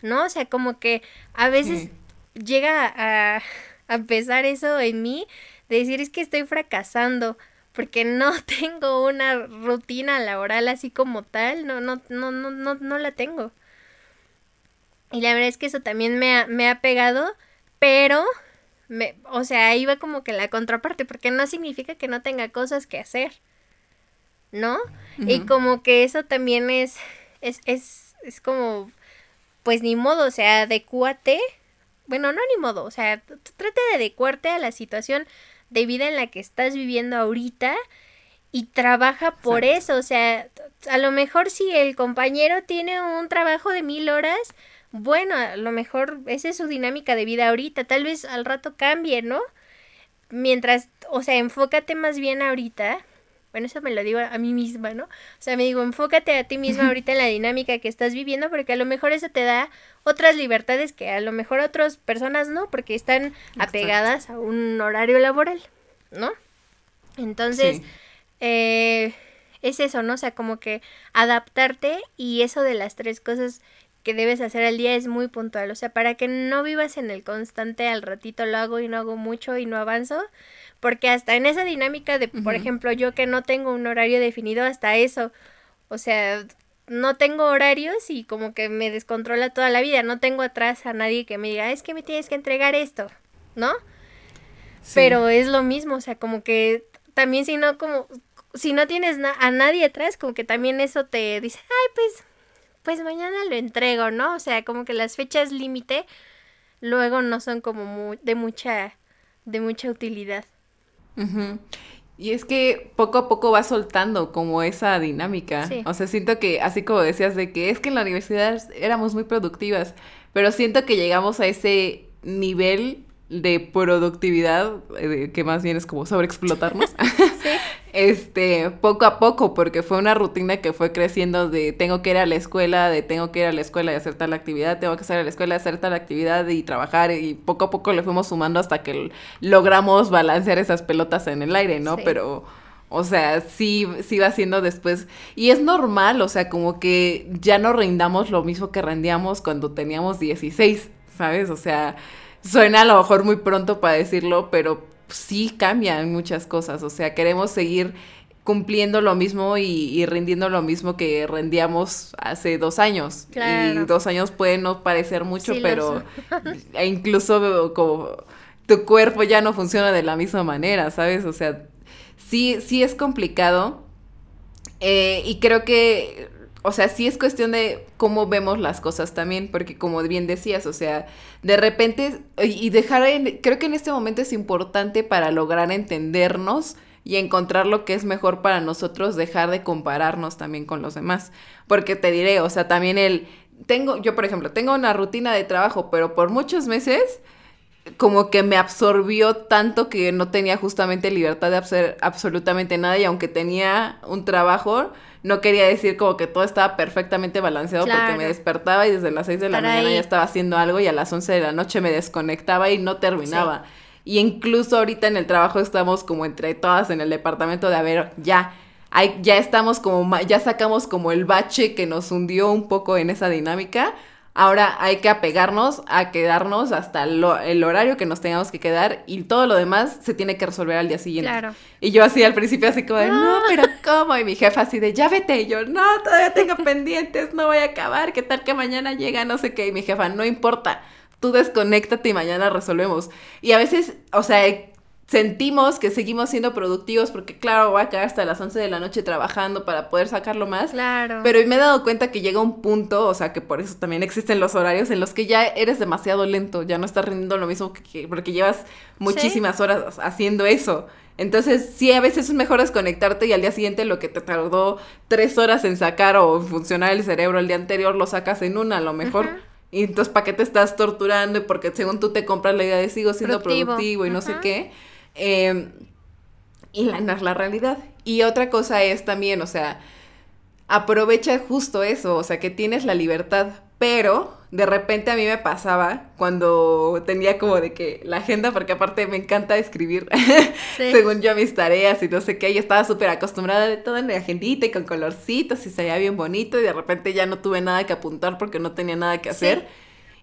¿No? O sea, como que a veces llega a, a pesar eso en mí, de decir, es que estoy fracasando porque no (laughs) tengo una rutina laboral así como tal, no, no, no, no, no, no la tengo. Y la verdad es que eso también me ha, me ha pegado pero, me, o sea, ahí va como que la contraparte, porque no significa que no tenga cosas que hacer, ¿no? Y como que eso también es, es, es, es como, pues ni modo, o sea, adecuate, bueno, no ni modo, o sea, trate de adecuarte a la situación de vida en la que estás viviendo ahorita y trabaja por eso, o sea, a lo mejor si el compañero tiene un trabajo de mil horas, bueno, a lo mejor esa es su dinámica de vida ahorita, tal vez al rato cambie, ¿no? Mientras, o sea, enfócate más bien ahorita. Bueno, eso me lo digo a mí misma, ¿no? O sea, me digo, enfócate a ti misma ahorita en la dinámica que estás viviendo, porque a lo mejor eso te da otras libertades que a lo mejor otras personas no, porque están apegadas a un horario laboral, ¿no? Entonces, eh, es eso, ¿no? O sea, como que adaptarte y eso de las tres cosas que debes hacer al día es muy puntual, o sea, para que no vivas en el constante al ratito lo hago y no hago mucho y no avanzo, porque hasta en esa dinámica de, por ejemplo, yo que no tengo un horario definido, hasta eso, o sea, no tengo horarios y como que me descontrola toda la vida, no tengo atrás a nadie que me diga, es que me tienes que entregar esto, ¿no? Pero es lo mismo, o sea, como que también si no, como, si no tienes a nadie atrás, como que también eso te dice, ay, pues pues mañana lo entrego, ¿no? O sea, como que las fechas límite luego no son como de mucha de mucha utilidad. Y es que poco a poco va soltando como esa dinámica. O sea, siento que así como decías de que es que en la universidad éramos muy productivas, pero siento que llegamos a ese nivel de productividad, eh, que más bien es como sobreexplotarnos, (laughs) sí. Este, poco a poco, porque fue una rutina que fue creciendo de tengo que ir a la escuela, de tengo que ir a la escuela y hacer tal actividad, tengo que ir a la escuela, hacer tal actividad y trabajar, y poco a poco le fuimos sumando hasta que logramos balancear esas pelotas en el aire, ¿no? Pero... O sea, sí, sí va siendo después. Y es normal, o sea, como que ya no rindamos lo mismo que rendíamos cuando teníamos 16, ¿sabes? O sea, suena a lo mejor muy pronto para decirlo, pero sí cambian muchas cosas. O sea, queremos seguir cumpliendo lo mismo y, rindiendo lo mismo que rendíamos hace dos años. Y dos años puede no parecer mucho, pero (laughs) e incluso como tu cuerpo ya no funciona de la misma manera, ¿sabes? O sea, sí, sí es complicado. Eh, y creo que o sea, sí es cuestión de cómo vemos las cosas también, porque como bien decías, o sea, de repente, y dejar, en, creo que en este momento es importante para lograr entendernos y encontrar lo que es mejor para nosotros, dejar de compararnos también con los demás, porque te diré, o sea, también el, tengo, yo por ejemplo, tengo una rutina de trabajo, pero por muchos meses como que me absorbió tanto que no tenía justamente libertad de hacer absolutamente nada y aunque tenía un trabajo, no quería decir como que todo estaba perfectamente balanceado porque me despertaba y desde las 6 de la mañana ya estaba haciendo algo y a las 11 de la noche me desconectaba y no terminaba. Y incluso ahorita en el trabajo estamos como entre todas en el departamento de, a ver, ya, hay, ya estamos como, ya sacamos como el bache que nos hundió un poco en esa dinámica Ahora hay que apegarnos a quedarnos hasta el horario que nos tengamos que quedar y todo lo demás se tiene que resolver al día siguiente. Claro. Y yo así al principio así como de, no, pero ¿cómo? Y mi jefa así de, ya vete. Y yo, no, todavía tengo (laughs) pendientes, no voy a acabar. ¿Qué tal que mañana llega? No sé qué. Y mi jefa, no importa, tú desconéctate y mañana resolvemos. Y a veces, o sea, sentimos que seguimos siendo productivos porque claro, voy a quedar hasta las 11 de la noche trabajando para poder sacarlo más. Claro. Pero me he dado cuenta que llega un punto, o sea, que por eso también existen los horarios en los que ya eres demasiado lento, ya no estás rindiendo lo mismo que, porque llevas muchísimas horas haciendo eso. Entonces, sí, a veces es mejor desconectarte y al día siguiente lo que te tardó tres horas en sacar o funcionar el cerebro el día anterior lo sacas en una, a lo mejor. Y entonces, ¿para qué te estás torturando? Y porque según tú te compras la idea de sigo siendo productivo, y no sé qué Em, y la, no es la realidad. Y otra cosa es también, o sea, aprovecha justo eso, o sea, que tienes la libertad, pero de repente a mí me pasaba cuando tenía como de que la agenda, porque aparte me encanta escribir (laughs) según yo mis tareas y no sé qué, y estaba súper acostumbrada de todo en la agendita y con colorcitos y se veía bien bonito y de repente ya no tuve nada que apuntar porque no tenía nada que hacer.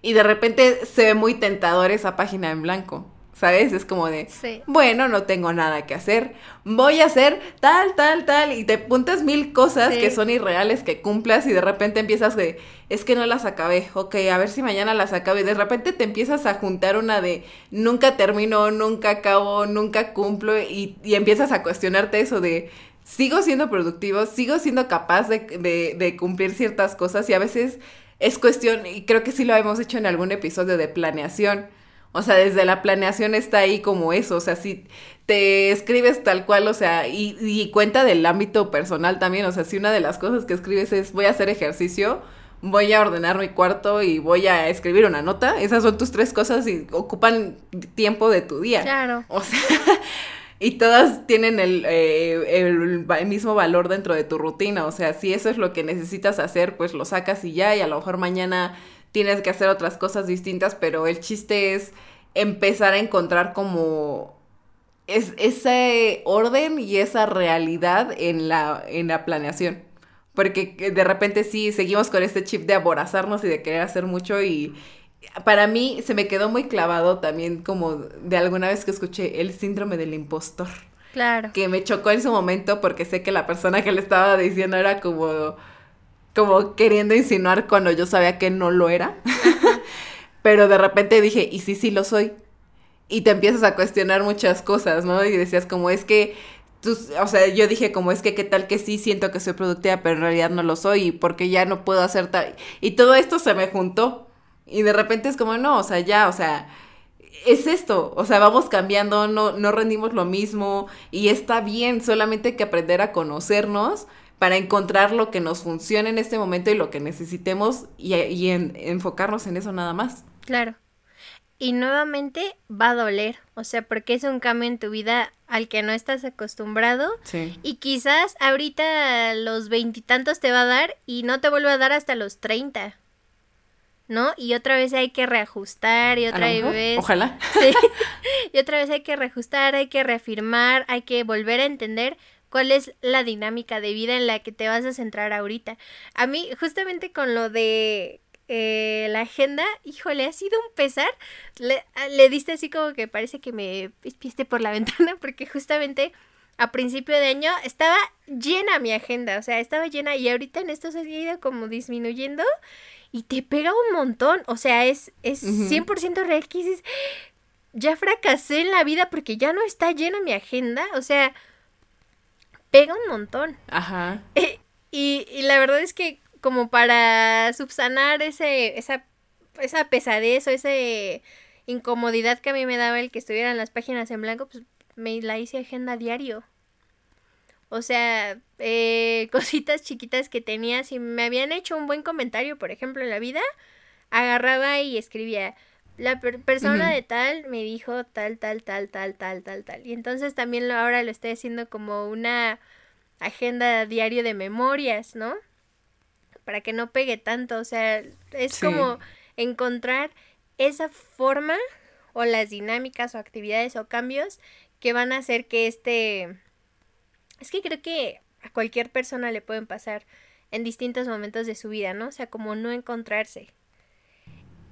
Y de repente se ve muy tentador esa página en blanco. ¿Sabes? Es como de, bueno, no tengo nada que hacer, voy a hacer tal, tal, tal, y te apuntas mil cosas que son irreales que cumplas y de repente empiezas de, es que no las acabé, ok, a ver si mañana las acabo y de repente te empiezas a juntar una de, nunca termino, nunca acabo, nunca cumplo y, y empiezas a cuestionarte eso de, sigo siendo productivo, sigo siendo capaz de, de, de cumplir ciertas cosas y a veces es cuestión, y creo que sí lo hemos hecho en algún episodio de planeación, o sea, desde la planeación está ahí como eso, o sea, si te escribes tal cual, o sea, y, cuenta del ámbito personal también, o sea, si una de las cosas que escribes es voy a hacer ejercicio, voy a ordenar mi cuarto y voy a escribir una nota, esas son tus tres cosas y ocupan tiempo de tu día. Claro. O sea, (laughs) y todas tienen el, eh, el, el, mismo valor dentro de tu rutina, o sea, si eso es lo que necesitas hacer, pues lo sacas y ya, y a lo mejor mañana tienes que hacer otras cosas distintas, pero el chiste es empezar a encontrar como es, ese orden y esa realidad en la, en la planeación. Porque de repente sí, seguimos con este chip de aborazarnos y de querer hacer mucho y para mí se me quedó muy clavado también como de alguna vez que escuché el síndrome del impostor. Claro. Que me chocó en su momento porque sé que la persona que le estaba diciendo era como como queriendo insinuar cuando yo sabía que no lo era. (laughs) Pero de repente dije, y sí, sí lo soy. Y te empiezas a cuestionar muchas cosas, ¿no? Y decías como es que, tú, o sea, yo dije como es que qué tal que sí siento que soy productiva, pero en realidad no lo soy porque ya no puedo hacer tal. Y todo esto se me juntó. Y de repente es como, no, o sea, ya, o sea, es esto, o sea, vamos cambiando, no, no rendimos lo mismo y está bien, solamente hay que aprender a conocernos para encontrar lo que nos funcione en este momento y lo que necesitemos y, enfocarnos en eso nada más. Claro. Y nuevamente va a doler, o sea, porque es un cambio en tu vida al que no estás acostumbrado. Sí. Y quizás ahorita los veintitantos te va a dar y no te vuelve a dar hasta los treinta. ¿no? Y otra vez hay que reajustar y otra vez... Ojalá. (laughs) Sí, y otra vez hay que reajustar, hay que reafirmar, hay que volver a entender cuál es la dinámica de vida en la que te vas a centrar ahorita. A mí, justamente con lo de eh, la agenda, híjole, ha sido un pesar. Le, le diste así como que parece que me piste por la (laughs) ventana, porque justamente a principio de año estaba llena mi agenda, o sea, estaba llena y ahorita en esto se ha ido como disminuyendo y te pega un montón, o sea, es, es 100% real que dices, ya fracasé en la vida porque ya no está llena mi agenda, o sea, pega un montón. Ajá. (laughs) y, y, la verdad es que como para subsanar ese, esa, esa pesadez o esa incomodidad que a mí me daba el que estuvieran las páginas en blanco, pues me la hice agenda diario. O sea, eh, (laughs) cositas chiquitas que tenía, si me habían hecho un buen comentario, por ejemplo, en la vida, agarraba y escribía, la persona de tal me dijo tal, tal, tal, tal, tal, tal, tal. Y entonces también ahora lo estoy haciendo como una agenda diario de memorias, ¿no? Para que no pegue tanto, o sea, es como encontrar esa forma o las dinámicas o actividades o cambios que van a hacer que este... Es que creo que a cualquier persona le pueden pasar en distintos momentos de su vida, ¿no? O sea, como no encontrarse.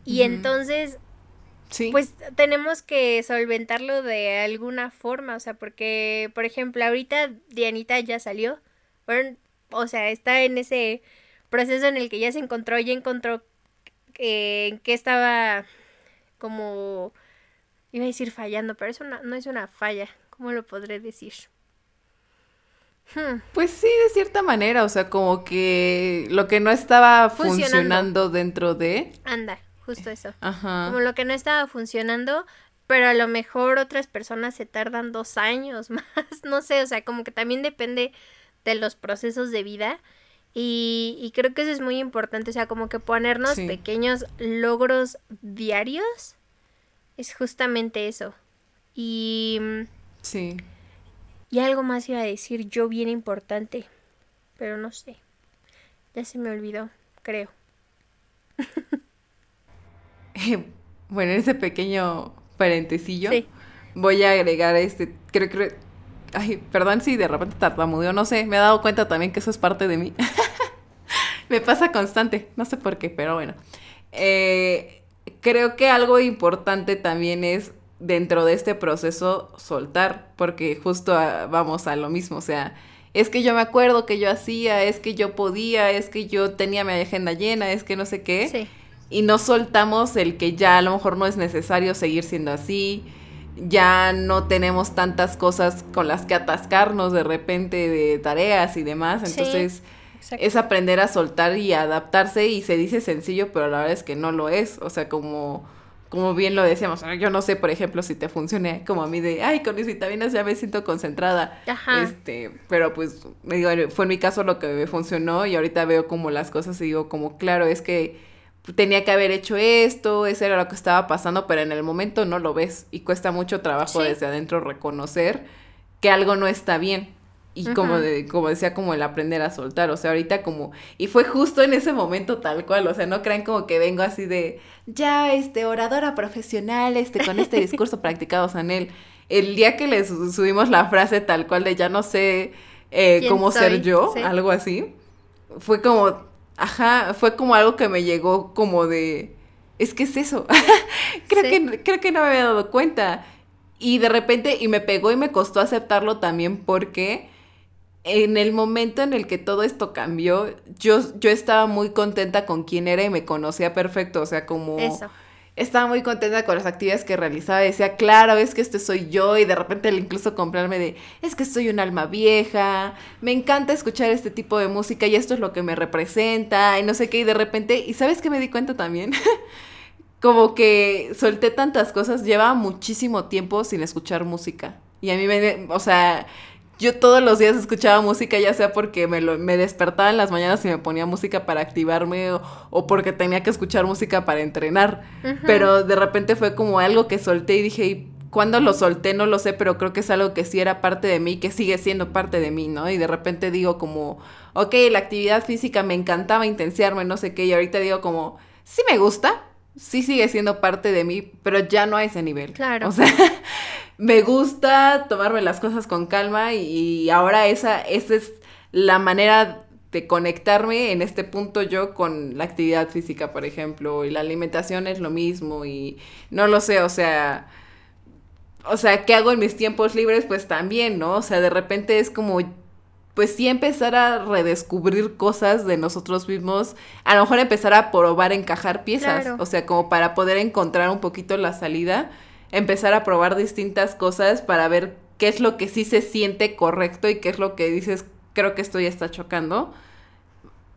Y entonces, sí. pues tenemos que solventarlo de alguna forma, o sea, porque, por ejemplo, ahorita Dianita ya salió, o sea, está en ese proceso en el que ya se encontró, ya encontró eh, en qué estaba como Iba a decir fallando, pero eso no, es una falla. ¿Cómo lo podré decir? Hmm. Pues sí, de cierta manera, o sea, como que lo que no estaba funcionando, dentro de... Anda, justo eso. Ajá. Como lo que no estaba funcionando, pero a lo mejor otras personas se tardan dos años (laughs) más, no sé, o sea, como que también depende de los procesos de vida. Y, creo que eso es muy importante, o sea, como que ponernos pequeños logros diarios es justamente eso. Y... Sí. Y algo más iba a decir yo bien importante, pero no sé. Ya se me olvidó, creo. (laughs) (laughs) bueno, en ese pequeño paréntesis voy a agregar este, creo que... Ay, perdón si de repente tartamudeo, no sé, me he dado cuenta también que eso es parte de mí. (laughs) me pasa constante, no sé por qué, pero bueno. Eh, creo que algo importante también es dentro de este proceso soltar, porque justo vamos a lo mismo, o sea, es que yo me acuerdo que yo hacía, es que yo podía, es que yo tenía mi agenda llena, es que no sé qué, sí. Y no soltamos el que ya a lo mejor no es necesario seguir siendo así, ya no tenemos tantas cosas con las que atascarnos de repente de tareas y demás, entonces... Es aprender a soltar y adaptarse y se dice sencillo, pero la verdad es que no lo es. O sea, como, como bien lo decíamos, yo no sé, por ejemplo, si te funcione como a mí de, ay, con mis vitaminas ya me siento concentrada. Ajá. Este, pero pues, me digo, fue en mi caso lo que me funcionó y ahorita veo como las cosas y digo como, claro, es que tenía que haber hecho esto, eso era lo que estaba pasando, pero en el momento no lo ves. Y cuesta mucho trabajo desde adentro reconocer que algo no está bien. Y como de, como decía, como el aprender a soltar, o sea, ahorita como, y fue justo en ese momento tal cual, o sea, no crean como que vengo así de, ya, este, oradora profesional, este, con este (laughs) discurso practicado, en él, el día que les subimos la frase tal cual de ya no sé eh, cómo ser yo, algo así, fue como, ajá, fue como algo que me llegó como de, es que es eso, (laughs) creo, que, creo que no me había dado cuenta, y de repente, y me pegó y me costó aceptarlo también porque en el momento en el que todo esto cambió, yo, yo estaba muy contenta con quién era y me conocía perfecto, o sea, como... Eso. Estaba muy contenta con las actividades que realizaba. Decía, claro, es que este soy yo. Y de repente incluso comprarme de, es que soy un alma vieja. Me encanta escuchar este tipo de música y esto es lo que me representa. Y no sé qué. Y de repente, ¿y sabes qué me di cuenta también? (laughs) Como que solté tantas cosas. Llevaba muchísimo tiempo sin escuchar música. Y a mí me, o sea, yo todos los días escuchaba música, ya sea porque me, lo, me despertaba en las mañanas y me ponía música para activarme o, porque tenía que escuchar música para entrenar. Pero de repente fue como algo que solté y dije, cuando lo solté no lo sé, pero creo que es algo que sí era parte de mí, que sigue siendo parte de mí, ¿no? Y de repente digo como, ok, la actividad física me encantaba intensiarme, no sé qué, y ahorita digo como, sí me gusta, sí sigue siendo parte de mí, pero ya no a ese nivel. Claro. O sea, (laughs) me gusta tomarme las cosas con calma y, ahora esa, esa es la manera de conectarme en este punto yo con la actividad física, por ejemplo, y la alimentación es lo mismo y no lo sé, o sea, o sea, ¿qué hago en mis tiempos libres? Pues también, ¿no? O sea, de repente es como, pues sí empezar a redescubrir cosas de nosotros mismos, a lo mejor empezar a probar encajar piezas, o sea, como para poder encontrar un poquito la salida, empezar a probar distintas cosas para ver qué es lo que sí se siente correcto y qué es lo que dices, creo que esto ya está chocando.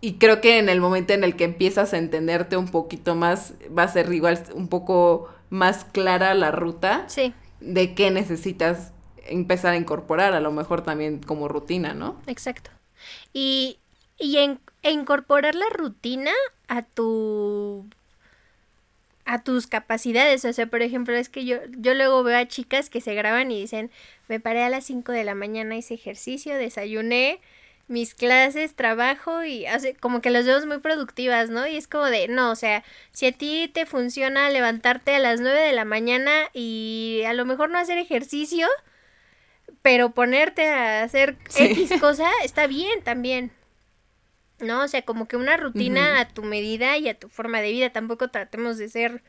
Y creo que en el momento en el que empiezas a entenderte un poquito más, va a ser igual un poco más clara la ruta. Sí de qué necesitas empezar a incorporar, a lo mejor también como rutina, ¿no? Exacto. Y, y en, e incorporar la rutina a tu a tus capacidades, o sea, por ejemplo, es que yo yo luego veo a chicas que se graban y dicen, "Me paré a las 5 de la mañana, hice ejercicio, desayuné, mis clases, trabajo y hace como que las veo muy productivas, ¿no? Y es como de, no, o sea, si a ti te funciona levantarte a las 9 de la mañana y a lo mejor no hacer ejercicio, pero ponerte a hacer X cosa, está bien también. ¿No? O sea, como que una rutina a tu medida y a tu forma de vida. Tampoco tratemos de ser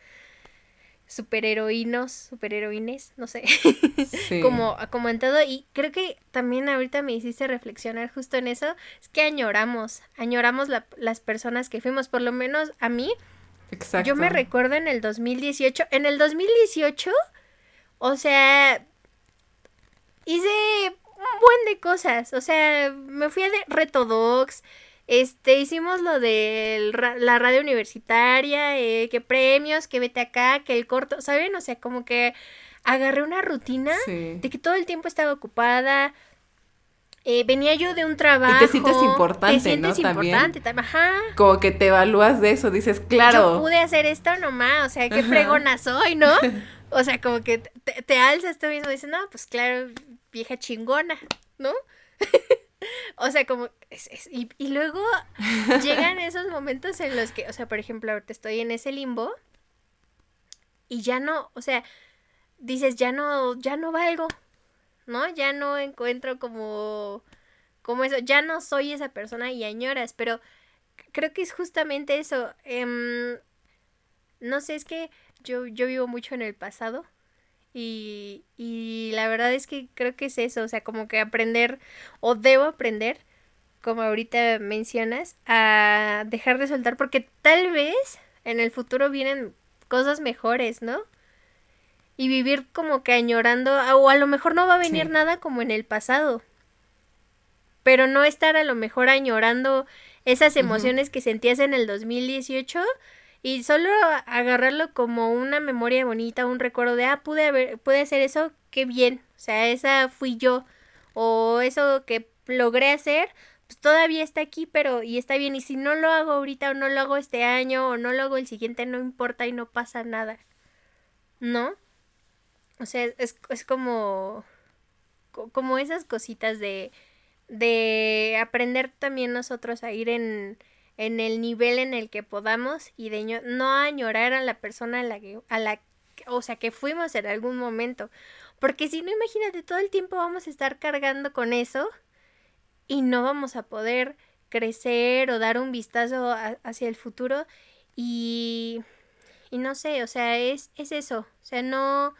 superheroínos, superheroines, no sé, (laughs) como ha comentado y creo que también ahorita me hiciste reflexionar justo en eso, es que añoramos, añoramos las personas que fuimos, por lo menos a mí, Exacto. yo me recuerdo en el 2018, en el 2018, o sea, hice un buen de cosas, o sea, me fui a de Retodox, este, hicimos lo de la radio universitaria, eh, que premios, que vete acá, que el corto, ¿saben? O sea, como que agarré una rutina de que todo el tiempo estaba ocupada. Eh, venía yo de un trabajo. Y te sientes importante, te sientes importante, ajá. Como que te evalúas de eso, dices, claro. Yo pude hacer esto nomás, o sea, qué fregona soy, ¿no? (laughs) O sea, como que te, te alzas tú mismo y dices, no, pues claro, vieja chingona, ¿no? (laughs) O sea, como... y, y, luego llegan (laughs) esos momentos en los que, o sea, por ejemplo, ahorita estoy en ese limbo y ya no, o sea, dices, ya no, ya no valgo, ¿no? Ya no encuentro como, como eso, ya no soy esa persona y añoras, pero creo que es justamente eso. Em, no sé, es que yo, yo vivo mucho en el pasado y, y la verdad es que creo que es eso, o sea, como que aprender, o debo aprender, como ahorita mencionas, a dejar de soltar, porque tal vez en el futuro vienen cosas mejores, ¿no? Y vivir como que añorando, o a lo mejor no va a venir nada como en el pasado, pero no estar a lo mejor añorando esas emociones que sentías en el 2018 y solo agarrarlo como una memoria bonita, un recuerdo de, ah, pude, haber, pude hacer eso, qué bien, o sea, esa fui yo, o eso que logré hacer, pues todavía está aquí, pero y está bien, y si no lo hago ahorita o no lo hago este año o no lo hago el siguiente, no importa y no pasa nada, ¿no? O sea, es, es como, como esas cositas de, de aprender también nosotros a ir en en el nivel en el que podamos y de no añorar a la persona a la que, a la, o sea, que fuimos en algún momento. Porque si no, imagínate, todo el tiempo vamos a estar cargando con eso y no vamos a poder crecer o dar un vistazo hacia el futuro y, y no sé, o sea, es, es eso, o sea, no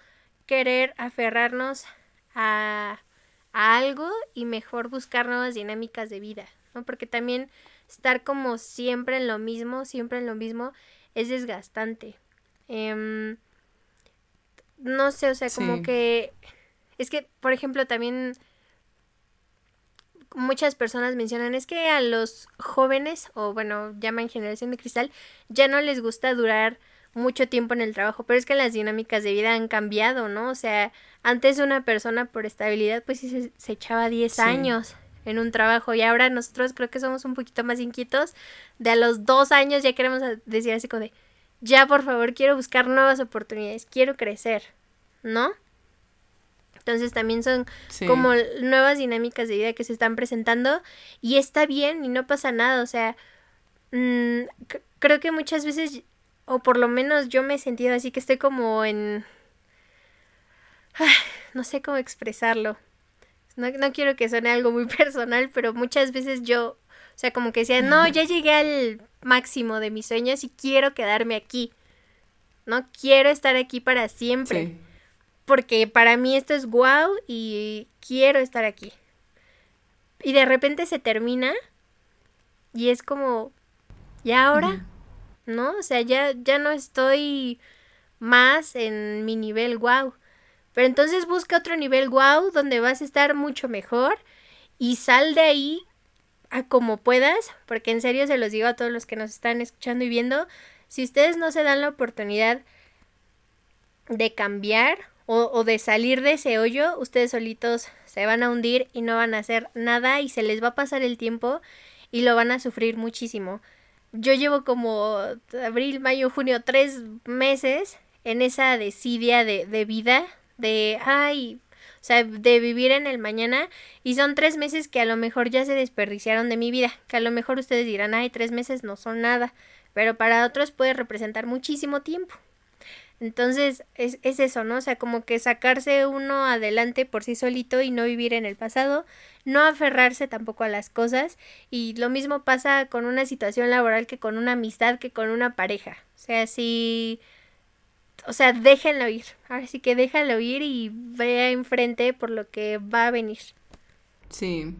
querer aferrarnos a, a algo y mejor buscar nuevas dinámicas de vida, ¿no? Porque también estar como siempre en lo mismo, siempre en lo mismo, es desgastante. Em, no sé, o sea, como que... Es que, por ejemplo, también muchas personas mencionan es que a los jóvenes, o bueno, llaman generación de cristal, ya no les gusta durar mucho tiempo en el trabajo, pero es que las dinámicas de vida han cambiado, ¿no? O sea, antes una persona por estabilidad pues sí se, echaba 10 años en un trabajo y ahora nosotros creo que somos un poquito más inquietos, de a los dos años ya queremos decir así como de, ya por favor quiero buscar nuevas oportunidades, quiero crecer, ¿no? Entonces también son como nuevas dinámicas de vida que se están presentando y está bien y no pasa nada, o sea, mm, creo que muchas veces, o por lo menos yo me he sentido así que estoy como en... (sighs) no sé cómo expresarlo. No, no quiero que suene algo muy (laughs) personal, pero muchas veces yo, o sea, como que decía, no, ya llegué al máximo de mis sueños y quiero quedarme aquí. No quiero estar aquí para siempre porque para mí esto es guau y quiero estar aquí. Y de repente se termina y es como, ¿y ahora? ¿No? O sea, ya, ya no estoy más en mi nivel guau. Pero entonces busca otro nivel guau donde vas a estar mucho mejor y sal de ahí a como puedas, porque en serio se los digo a todos los que nos están escuchando y viendo, si ustedes no se dan la oportunidad de cambiar o, de salir de ese hoyo, ustedes solitos se van a hundir y no van a hacer nada y se les va a pasar el tiempo y lo van a sufrir muchísimo. Yo llevo como abril, mayo, junio, tres meses en esa desidia de, de vida, de, ay, o sea, de vivir en el mañana y son tres meses que a lo mejor ya se desperdiciaron de mi vida, que a lo mejor ustedes dirán, ay, tres meses no son nada, pero para otros puede representar muchísimo tiempo. Entonces es, es eso, ¿no? O sea, como que sacarse uno adelante por sí solito y no vivir en el pasado, no aferrarse tampoco a las cosas y lo mismo pasa con una situación laboral que con una amistad, que con una pareja. O sea, si... O sea, déjenlo ir. Ahora sí que déjalo ir y vea enfrente por lo que va a venir. Sí.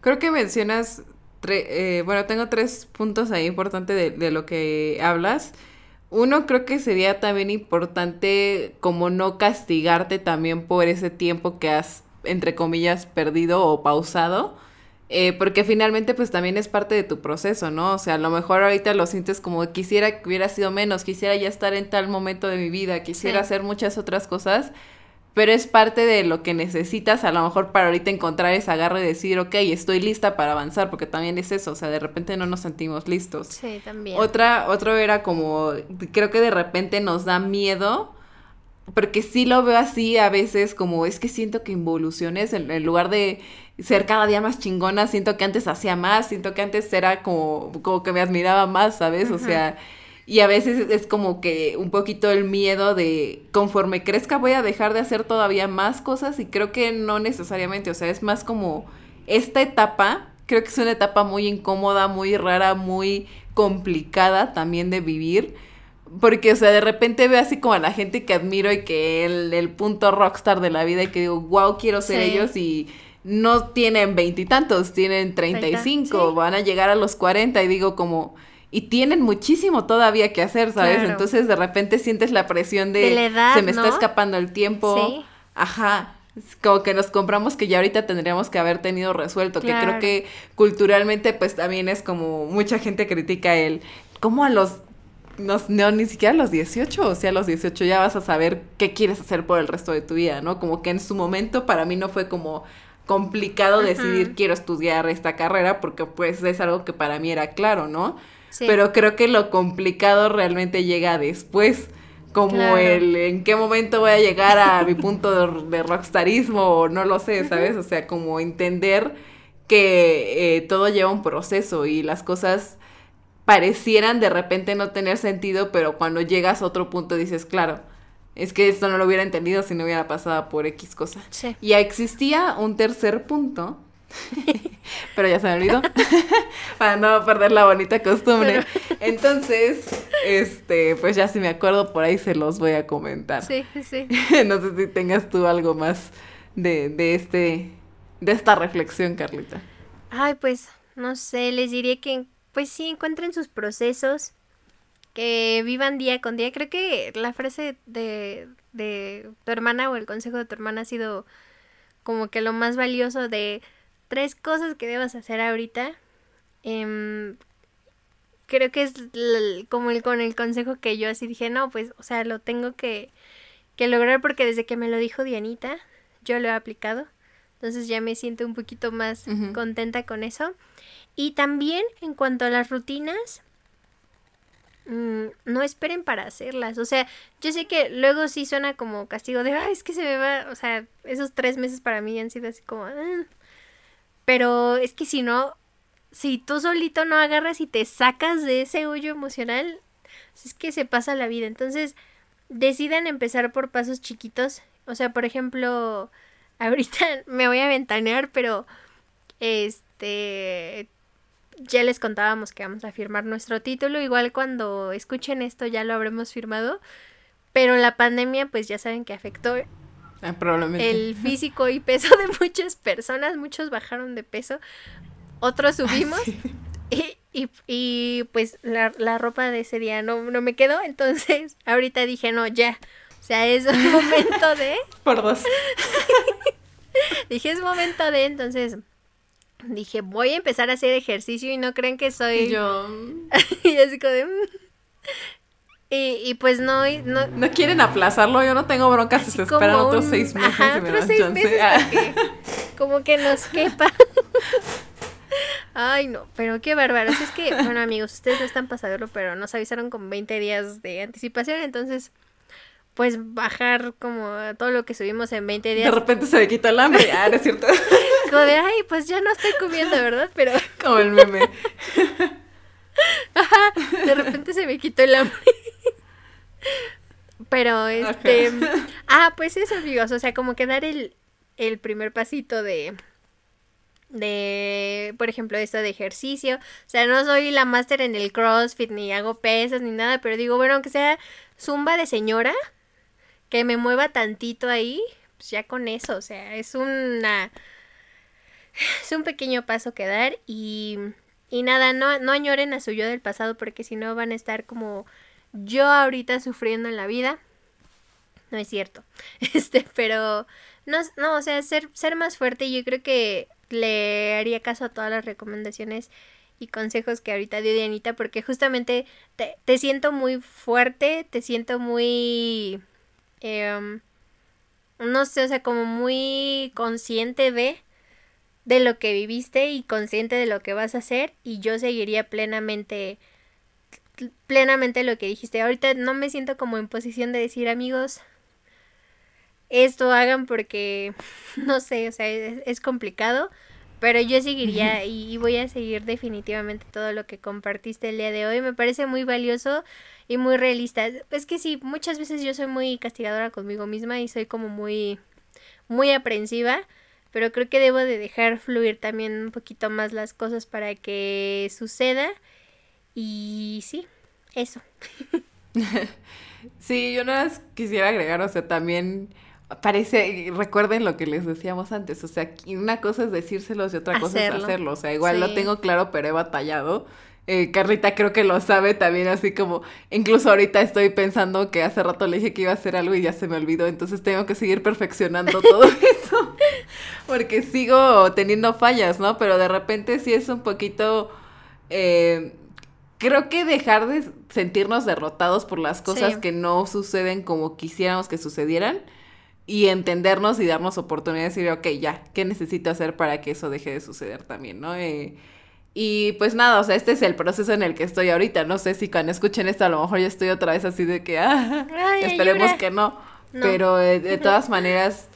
Creo que mencionas... Eh, bueno, tengo tres puntos ahí importantes de, de lo que hablas. Uno creo que sería también importante como no castigarte también por ese tiempo que has, entre comillas, perdido o pausado. Eh, porque finalmente pues también es parte de tu proceso, ¿no? O sea, a lo mejor ahorita lo sientes como quisiera que hubiera sido menos, quisiera ya estar en tal momento de mi vida, quisiera hacer muchas otras cosas, pero es parte de lo que necesitas a lo mejor para ahorita encontrar esa agarre y decir, ok, estoy lista para avanzar, porque también es eso, o sea, de repente no nos sentimos listos. Sí, también. Otra, otro era como, creo que de repente nos da miedo, porque sí lo veo así a veces, como es que siento que involuciones, en, en lugar de ser cada día más chingona, siento que antes hacía más, siento que antes era como, como que me admiraba más, ¿sabes? O sea y a veces es como que un poquito el miedo de conforme crezca voy a dejar de hacer todavía más cosas y creo que no necesariamente, o sea, es más como esta etapa, creo que es una etapa muy incómoda, muy rara, muy complicada también de vivir. Porque, o sea, de repente veo así como a la gente que admiro y que el, el punto rockstar de la vida y que digo, wow, quiero ser ellos y no tienen veintitantos, tienen treinta y cinco, van a llegar a los cuarenta y digo como, y tienen muchísimo todavía que hacer, ¿sabes? Entonces de repente sientes la presión de, se me está escapando el tiempo. Sí. Ajá. como que nos compramos que ya ahorita tendríamos que haber tenido resuelto, que creo que culturalmente pues también es como mucha gente critica el cómo a los no, ni siquiera a los 18, o sea, a los 18 ya vas a saber qué quieres hacer por el resto de tu vida, ¿no? Como que en su momento para mí no fue como complicado decidir quiero estudiar esta carrera porque pues es algo que para mí era claro, ¿no? Pero creo que lo complicado realmente llega después. Como el en qué momento voy a llegar a mi punto de, rockstarismo o no lo sé, ¿sabes? O sea, como entender que eh, todo lleva un proceso y las cosas parecieran de repente no tener sentido, pero cuando llegas a otro punto dices, claro, es que esto no lo hubiera entendido si no hubiera pasado por X cosa. Y existía un tercer punto (laughs) Pero ya se me olvidó. (laughs) Para no perder la bonita costumbre. (laughs) Entonces, este, pues ya si me acuerdo por ahí se los voy a comentar. Sí, sí. no sé si tengas tú algo más de, de este, de esta reflexión, Carlita. Ay, pues, no sé, les diría que, pues sí, encuentren sus procesos, que vivan día con día. Creo que la frase de, de tu hermana o el consejo de tu hermana ha sido como que lo más valioso de tres cosas que debas hacer ahorita. Em, creo que es como el con el consejo que yo así dije, no, pues, o sea, lo tengo que, que lograr porque desde que me lo dijo Dianita, yo lo he aplicado. Entonces ya me siento un poquito más contenta con eso. Y también en cuanto a las rutinas, mm, no esperen para hacerlas. O sea, yo sé que luego sí suena como castigo de, ay, es que se me va, o sea, esos tres meses para mí han sido así como... Ah". Pero es que si no, si tú solito no agarras y te sacas de ese hoyo emocional, es que se pasa la vida. Entonces, decidan empezar por pasos chiquitos. O sea, por ejemplo, (laughs) ahorita me voy a ventanear, pero este ya les contábamos que vamos a firmar nuestro título. Igual cuando escuchen esto ya lo habremos firmado. Pero la pandemia, pues ya saben que afectó ah, el (laughs) físico y peso de muchas personas. Muchos bajaron de peso, otros subimos. (laughs) Y, y, pues la, la, ropa de ese día no, no me quedó. Entonces (laughs) ahorita dije, no, ya. O sea, es momento de... Por dos. dije, es momento de... Entonces dije, voy a empezar a hacer ejercicio y no creen que soy... Yo... (laughs) y así como de... Mm". Y, y, pues no, no... No quieren aplazarlo, yo no tengo broncas, se esperan otros seis meses. Ajá, otros seis meses (laughs) como que nos quepa. Ay, no, pero qué bárbaro. Es que, bueno, amigos, ustedes no están pasadero, pero nos avisaron con 20 días de anticipación, entonces pues bajar como todo lo que subimos en 20 días. De repente se me quita el hambre, ah, ¿no es cierto? (laughs) Como de, ay, pues ya no estoy comiendo, ¿verdad? Pero... (laughs) Como el meme. (laughs) Ajá, de repente se me quitó el hambre. Pero, este... Ah, pues eso, amigos, o sea, como que dar el, el primer pasito de... De, por ejemplo, esto de ejercicio. O sea, no soy la máster en el CrossFit, ni hago pesas, ni nada, pero digo, bueno, aunque sea zumba de señora, que me mueva tantito ahí, pues ya con eso, o sea, es una... Es un pequeño paso que dar y, y nada, no, no añoren a su yo del pasado porque si no van a estar como yo ahorita sufriendo en la vida. No es cierto. (laughs) Este, pero no, no, o sea, ser, ser más fuerte yo creo que le haría caso a todas las recomendaciones y consejos que ahorita dio Dianita porque justamente te, te siento muy fuerte, te siento muy Em, no sé, o sea, como muy consciente de, de lo que viviste y consciente de lo que vas a hacer y yo seguiría plenamente plenamente lo que dijiste. Ahorita no me siento como en posición de decir, amigos, esto hagan porque (laughs) no sé, o sea, es complicado, pero yo seguiría y, voy a seguir definitivamente todo lo que compartiste el día de hoy. Me parece muy valioso y muy realista. Es que sí, muchas veces yo soy muy castigadora conmigo misma y soy como muy, muy aprensiva. Pero creo que debo de dejar fluir también un poquito más las cosas para que suceda. Y sí, eso. (laughs) sí, yo nada más quisiera agregar, o sea, también parece, recuerden lo que les decíamos antes, o sea, una cosa es decírselos y otra cosa es hacerlo, o sea, igual lo tengo claro, pero he batallado. Eh, Carlita creo que lo sabe también, así como, incluso ahorita estoy pensando que hace rato le dije que iba a hacer algo y ya se me olvidó, entonces tengo que seguir perfeccionando (laughs) todo eso, porque sigo teniendo fallas, ¿no? Pero de repente sí es un poquito... Eh, creo que dejar de sentirnos derrotados por las cosas que no suceden como quisiéramos que sucedieran y entendernos y darnos oportunidades y decir, ok, ya, ¿qué necesito hacer para que eso deje de suceder también, no? Eh, y pues nada, o sea, este es el proceso en el que estoy ahorita. No sé si cuando escuchen esto a lo mejor ya estoy otra vez así de que, ah, esperemos que no. Pero de, todas maneras,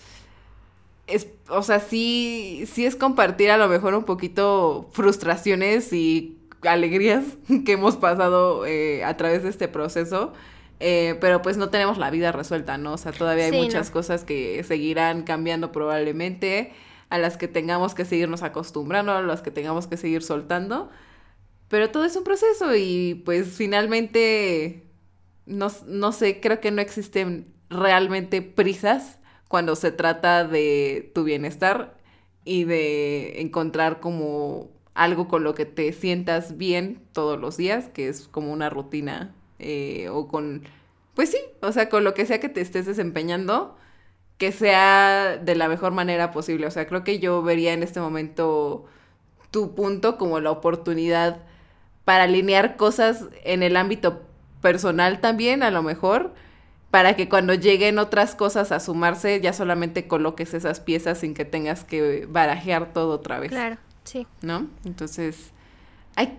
es, o sea, sí, sí es compartir a lo mejor un poquito frustraciones y alegrías (laughs) que hemos pasado eh, a través de este proceso. Eh, pero pues no tenemos la vida resuelta, ¿no? O sea, todavía hay muchas cosas que seguirán cambiando probablemente, a las que tengamos que seguirnos acostumbrando, a las que tengamos que seguir soltando. Pero todo es un proceso y pues finalmente, no, no sé, creo que no existen realmente prisas cuando se trata de tu bienestar y de encontrar como algo con lo que te sientas bien todos los días, que es como una rutina eh, o con, pues sí, o sea, con lo que sea que te estés desempeñando, que sea de la mejor manera posible. O sea, creo que yo vería en este momento tu punto como la oportunidad para alinear cosas en el ámbito personal también, a lo mejor, para que cuando lleguen otras cosas a sumarse, ya solamente coloques esas piezas sin que tengas que barajear todo otra vez. Claro, sí. ¿No? Entonces, hay,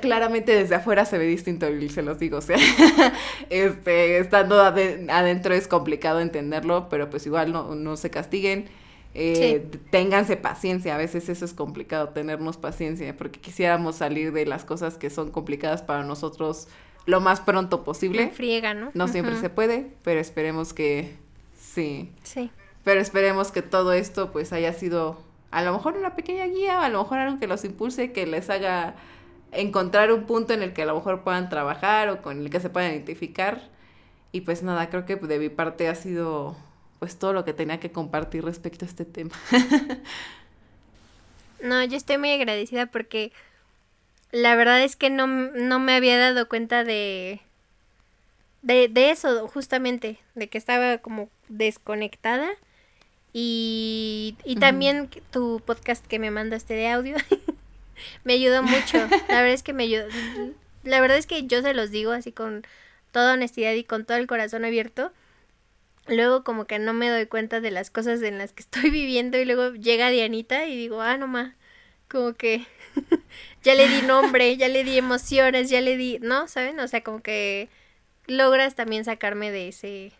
claramente desde afuera se ve distinto y se los digo, o sea, (laughs) este, estando adentro es complicado entenderlo, pero pues igual no, no se castiguen, eh, ténganse paciencia, a veces eso es complicado, tenernos paciencia, porque quisiéramos salir de las cosas que son complicadas para nosotros lo más pronto posible. Friega, ¿no? No siempre se puede, pero esperemos que sí. Sí. Pero esperemos que todo esto pues haya sido a lo mejor una pequeña guía, a lo mejor algo que los impulse, que les haga encontrar un punto en el que a lo mejor puedan trabajar o con el que se puedan identificar. Y pues nada, creo que de mi parte ha sido pues todo lo que tenía que compartir respecto a este tema. (laughs) no, yo estoy muy agradecida porque la verdad es que no, no me había dado cuenta de, de, de eso, justamente, de que estaba como desconectada. Y, y también tu podcast que me mandaste de audio (laughs) me ayudó mucho. (laughs) La verdad es que me ayudó. La verdad es que yo se los digo así con toda honestidad y con todo el corazón abierto. Luego como que no me doy cuenta de las cosas en las que estoy (laughs) viviendo y luego llega Dianita y digo, ah, no ma, como que (laughs) ya le di nombre, ya le di emociones, ya le di, ¿no? ¿Saben? O sea, como que logras también sacarme de ese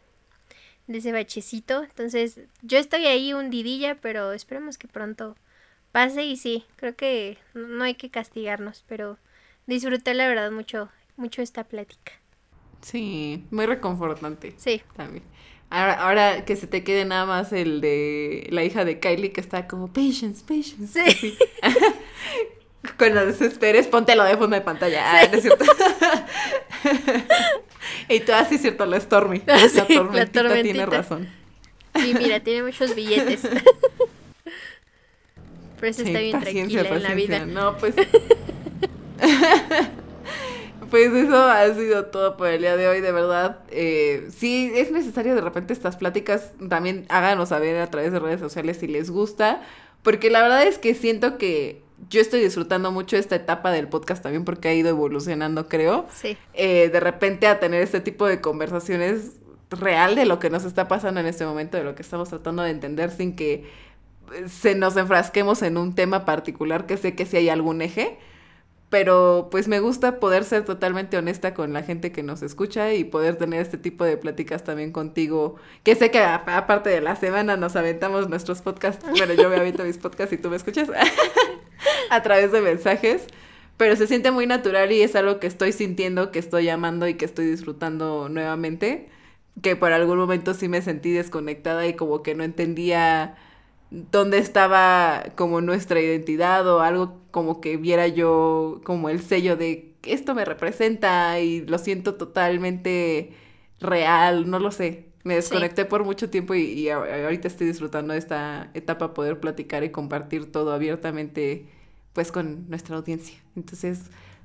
de ese bachecito. Entonces, yo estoy ahí hundidilla, pero esperemos que pronto pase y sí, creo que no hay que castigarnos, pero disfruté la verdad mucho, mucho esta plática. Sí, muy reconfortante. Sí. También. Ahora, ahora que se te quede nada más el de la hija de Kylie que está como patience, patience. Sí. (laughs) Cuando desesperes, póntelo de fondo de pantalla. Ah, es cierto. (laughs) y tú así, cierto, la Stormy. (laughs) la, tormentita la tiene razón. Sí, mira, tiene muchos billetes. Pero eso está bien tranquila en la vida. No, pues. (laughs) pues eso ha sido todo por el día de hoy, de verdad. Eh, sí, es necesario de repente estas pláticas, también háganos saber a través de redes sociales si les gusta, porque la verdad es que siento que yo estoy disfrutando mucho esta etapa del podcast también porque ha ido evolucionando, creo. Sí. Eh, de repente a tener este tipo de conversaciones real de lo que nos está pasando en este momento, de lo que estamos tratando de entender sin que se nos enfrasquemos en un tema particular que sé que sí hay algún eje, pero pues me gusta poder ser totalmente honesta con la gente que nos escucha y poder tener este tipo de pláticas también contigo, que sé que aparte de la semana nos aventamos nuestros podcasts, bueno, yo me aviento mis podcasts y tú me escuchas (laughs) a través de mensajes, pero se siente muy natural y es algo que estoy sintiendo, que estoy amando y que estoy disfrutando nuevamente, que por algún momento sí me sentí desconectada y como que no entendía dónde estaba como nuestra identidad o algo como que viera yo como el sello de esto me representa y lo siento totalmente real, no lo sé. Me desconecté por mucho tiempo y, ahorita estoy disfrutando de esta etapa poder platicar y compartir todo abiertamente pues con nuestra audiencia. Entonces,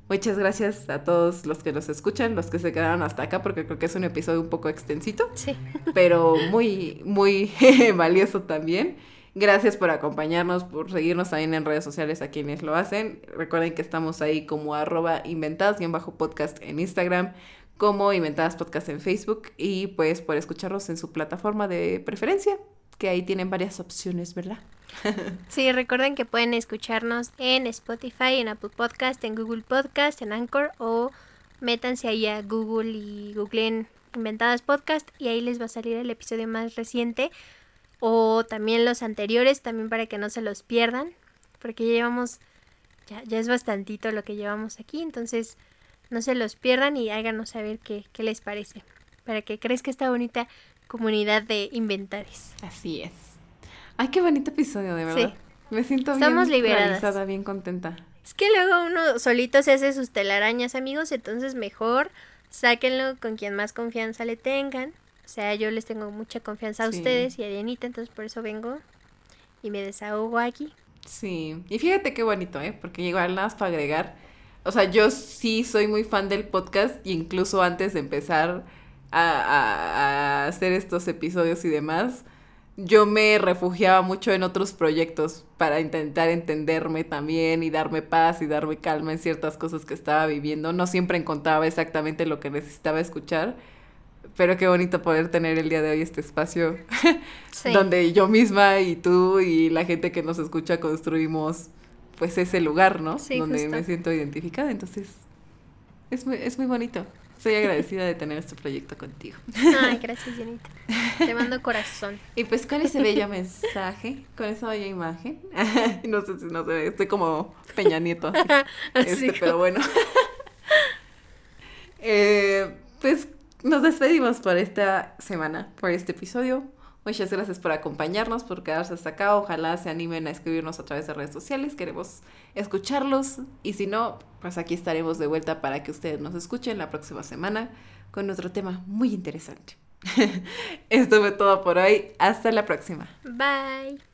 muchas gracias a todos los que nos escuchan, los que se quedaron hasta acá porque creo que es un episodio un poco extensito, sí. pero muy muy (laughs) valioso también. Gracias por acompañarnos, por seguirnos también en redes sociales a quienes lo hacen. Recuerden que estamos ahí como arroba inventadas y en bajo podcast en Instagram, como inventadas podcast en Facebook y pues por escucharnos en su plataforma de preferencia, que ahí tienen varias opciones, ¿verdad? (laughs) sí, recuerden que pueden escucharnos en Spotify, en Apple Podcast, en Google Podcast, en Anchor o métanse ahí a Google y googleen Inventadas Podcast y ahí les va a salir el episodio más reciente o también los anteriores, también para que no se los pierdan, porque ya llevamos, ya, ya es bastantito lo que llevamos aquí, entonces no se los pierdan y háganos saber qué, qué les parece, para que crezca esta bonita comunidad de inventares. Así es. Ay, qué bonito episodio, de verdad. Sí. Me siento Estamos bien liberadas. bien contenta. Es que luego uno solito se hace sus telarañas, amigos, entonces mejor sáquenlo con quien más confianza le tengan o sea, yo les tengo mucha confianza a ustedes y a Dianita, entonces por eso vengo y me desahogo aquí. Sí, y fíjate qué bonito, ¿eh? Porque igual nada más para agregar. O sea, yo sí soy muy fan del podcast y incluso antes de empezar a, a, hacer estos episodios y demás, yo me refugiaba mucho en otros proyectos para intentar entenderme también y darme paz y darme calma en ciertas cosas que estaba viviendo. No siempre encontraba exactamente lo que necesitaba escuchar, pero qué bonito poder tener el día de hoy este espacio (laughs) donde yo misma y tú y la gente que nos escucha construimos pues ese lugar, ¿no? donde me siento identificada. Entonces, es muy, es muy bonito. Estoy agradecida de tener este proyecto contigo. (laughs) Ay, (laughs) gracias, Janita. Te mando corazón. Y pues con ese bello mensaje, con esa bella imagen. no sé si no se ve, estoy como Peña Nieto. Este, pero bueno. eh, pues nos despedimos por esta semana, por este episodio. Muchas gracias por acompañarnos, por quedarse hasta acá. Ojalá se animen a escribirnos a través de redes sociales. Queremos escucharlos. Y si no, pues aquí estaremos de vuelta para que ustedes nos escuchen la próxima semana con otro tema muy interesante. (laughs) Esto fue todo por hoy. Hasta la próxima. Bye.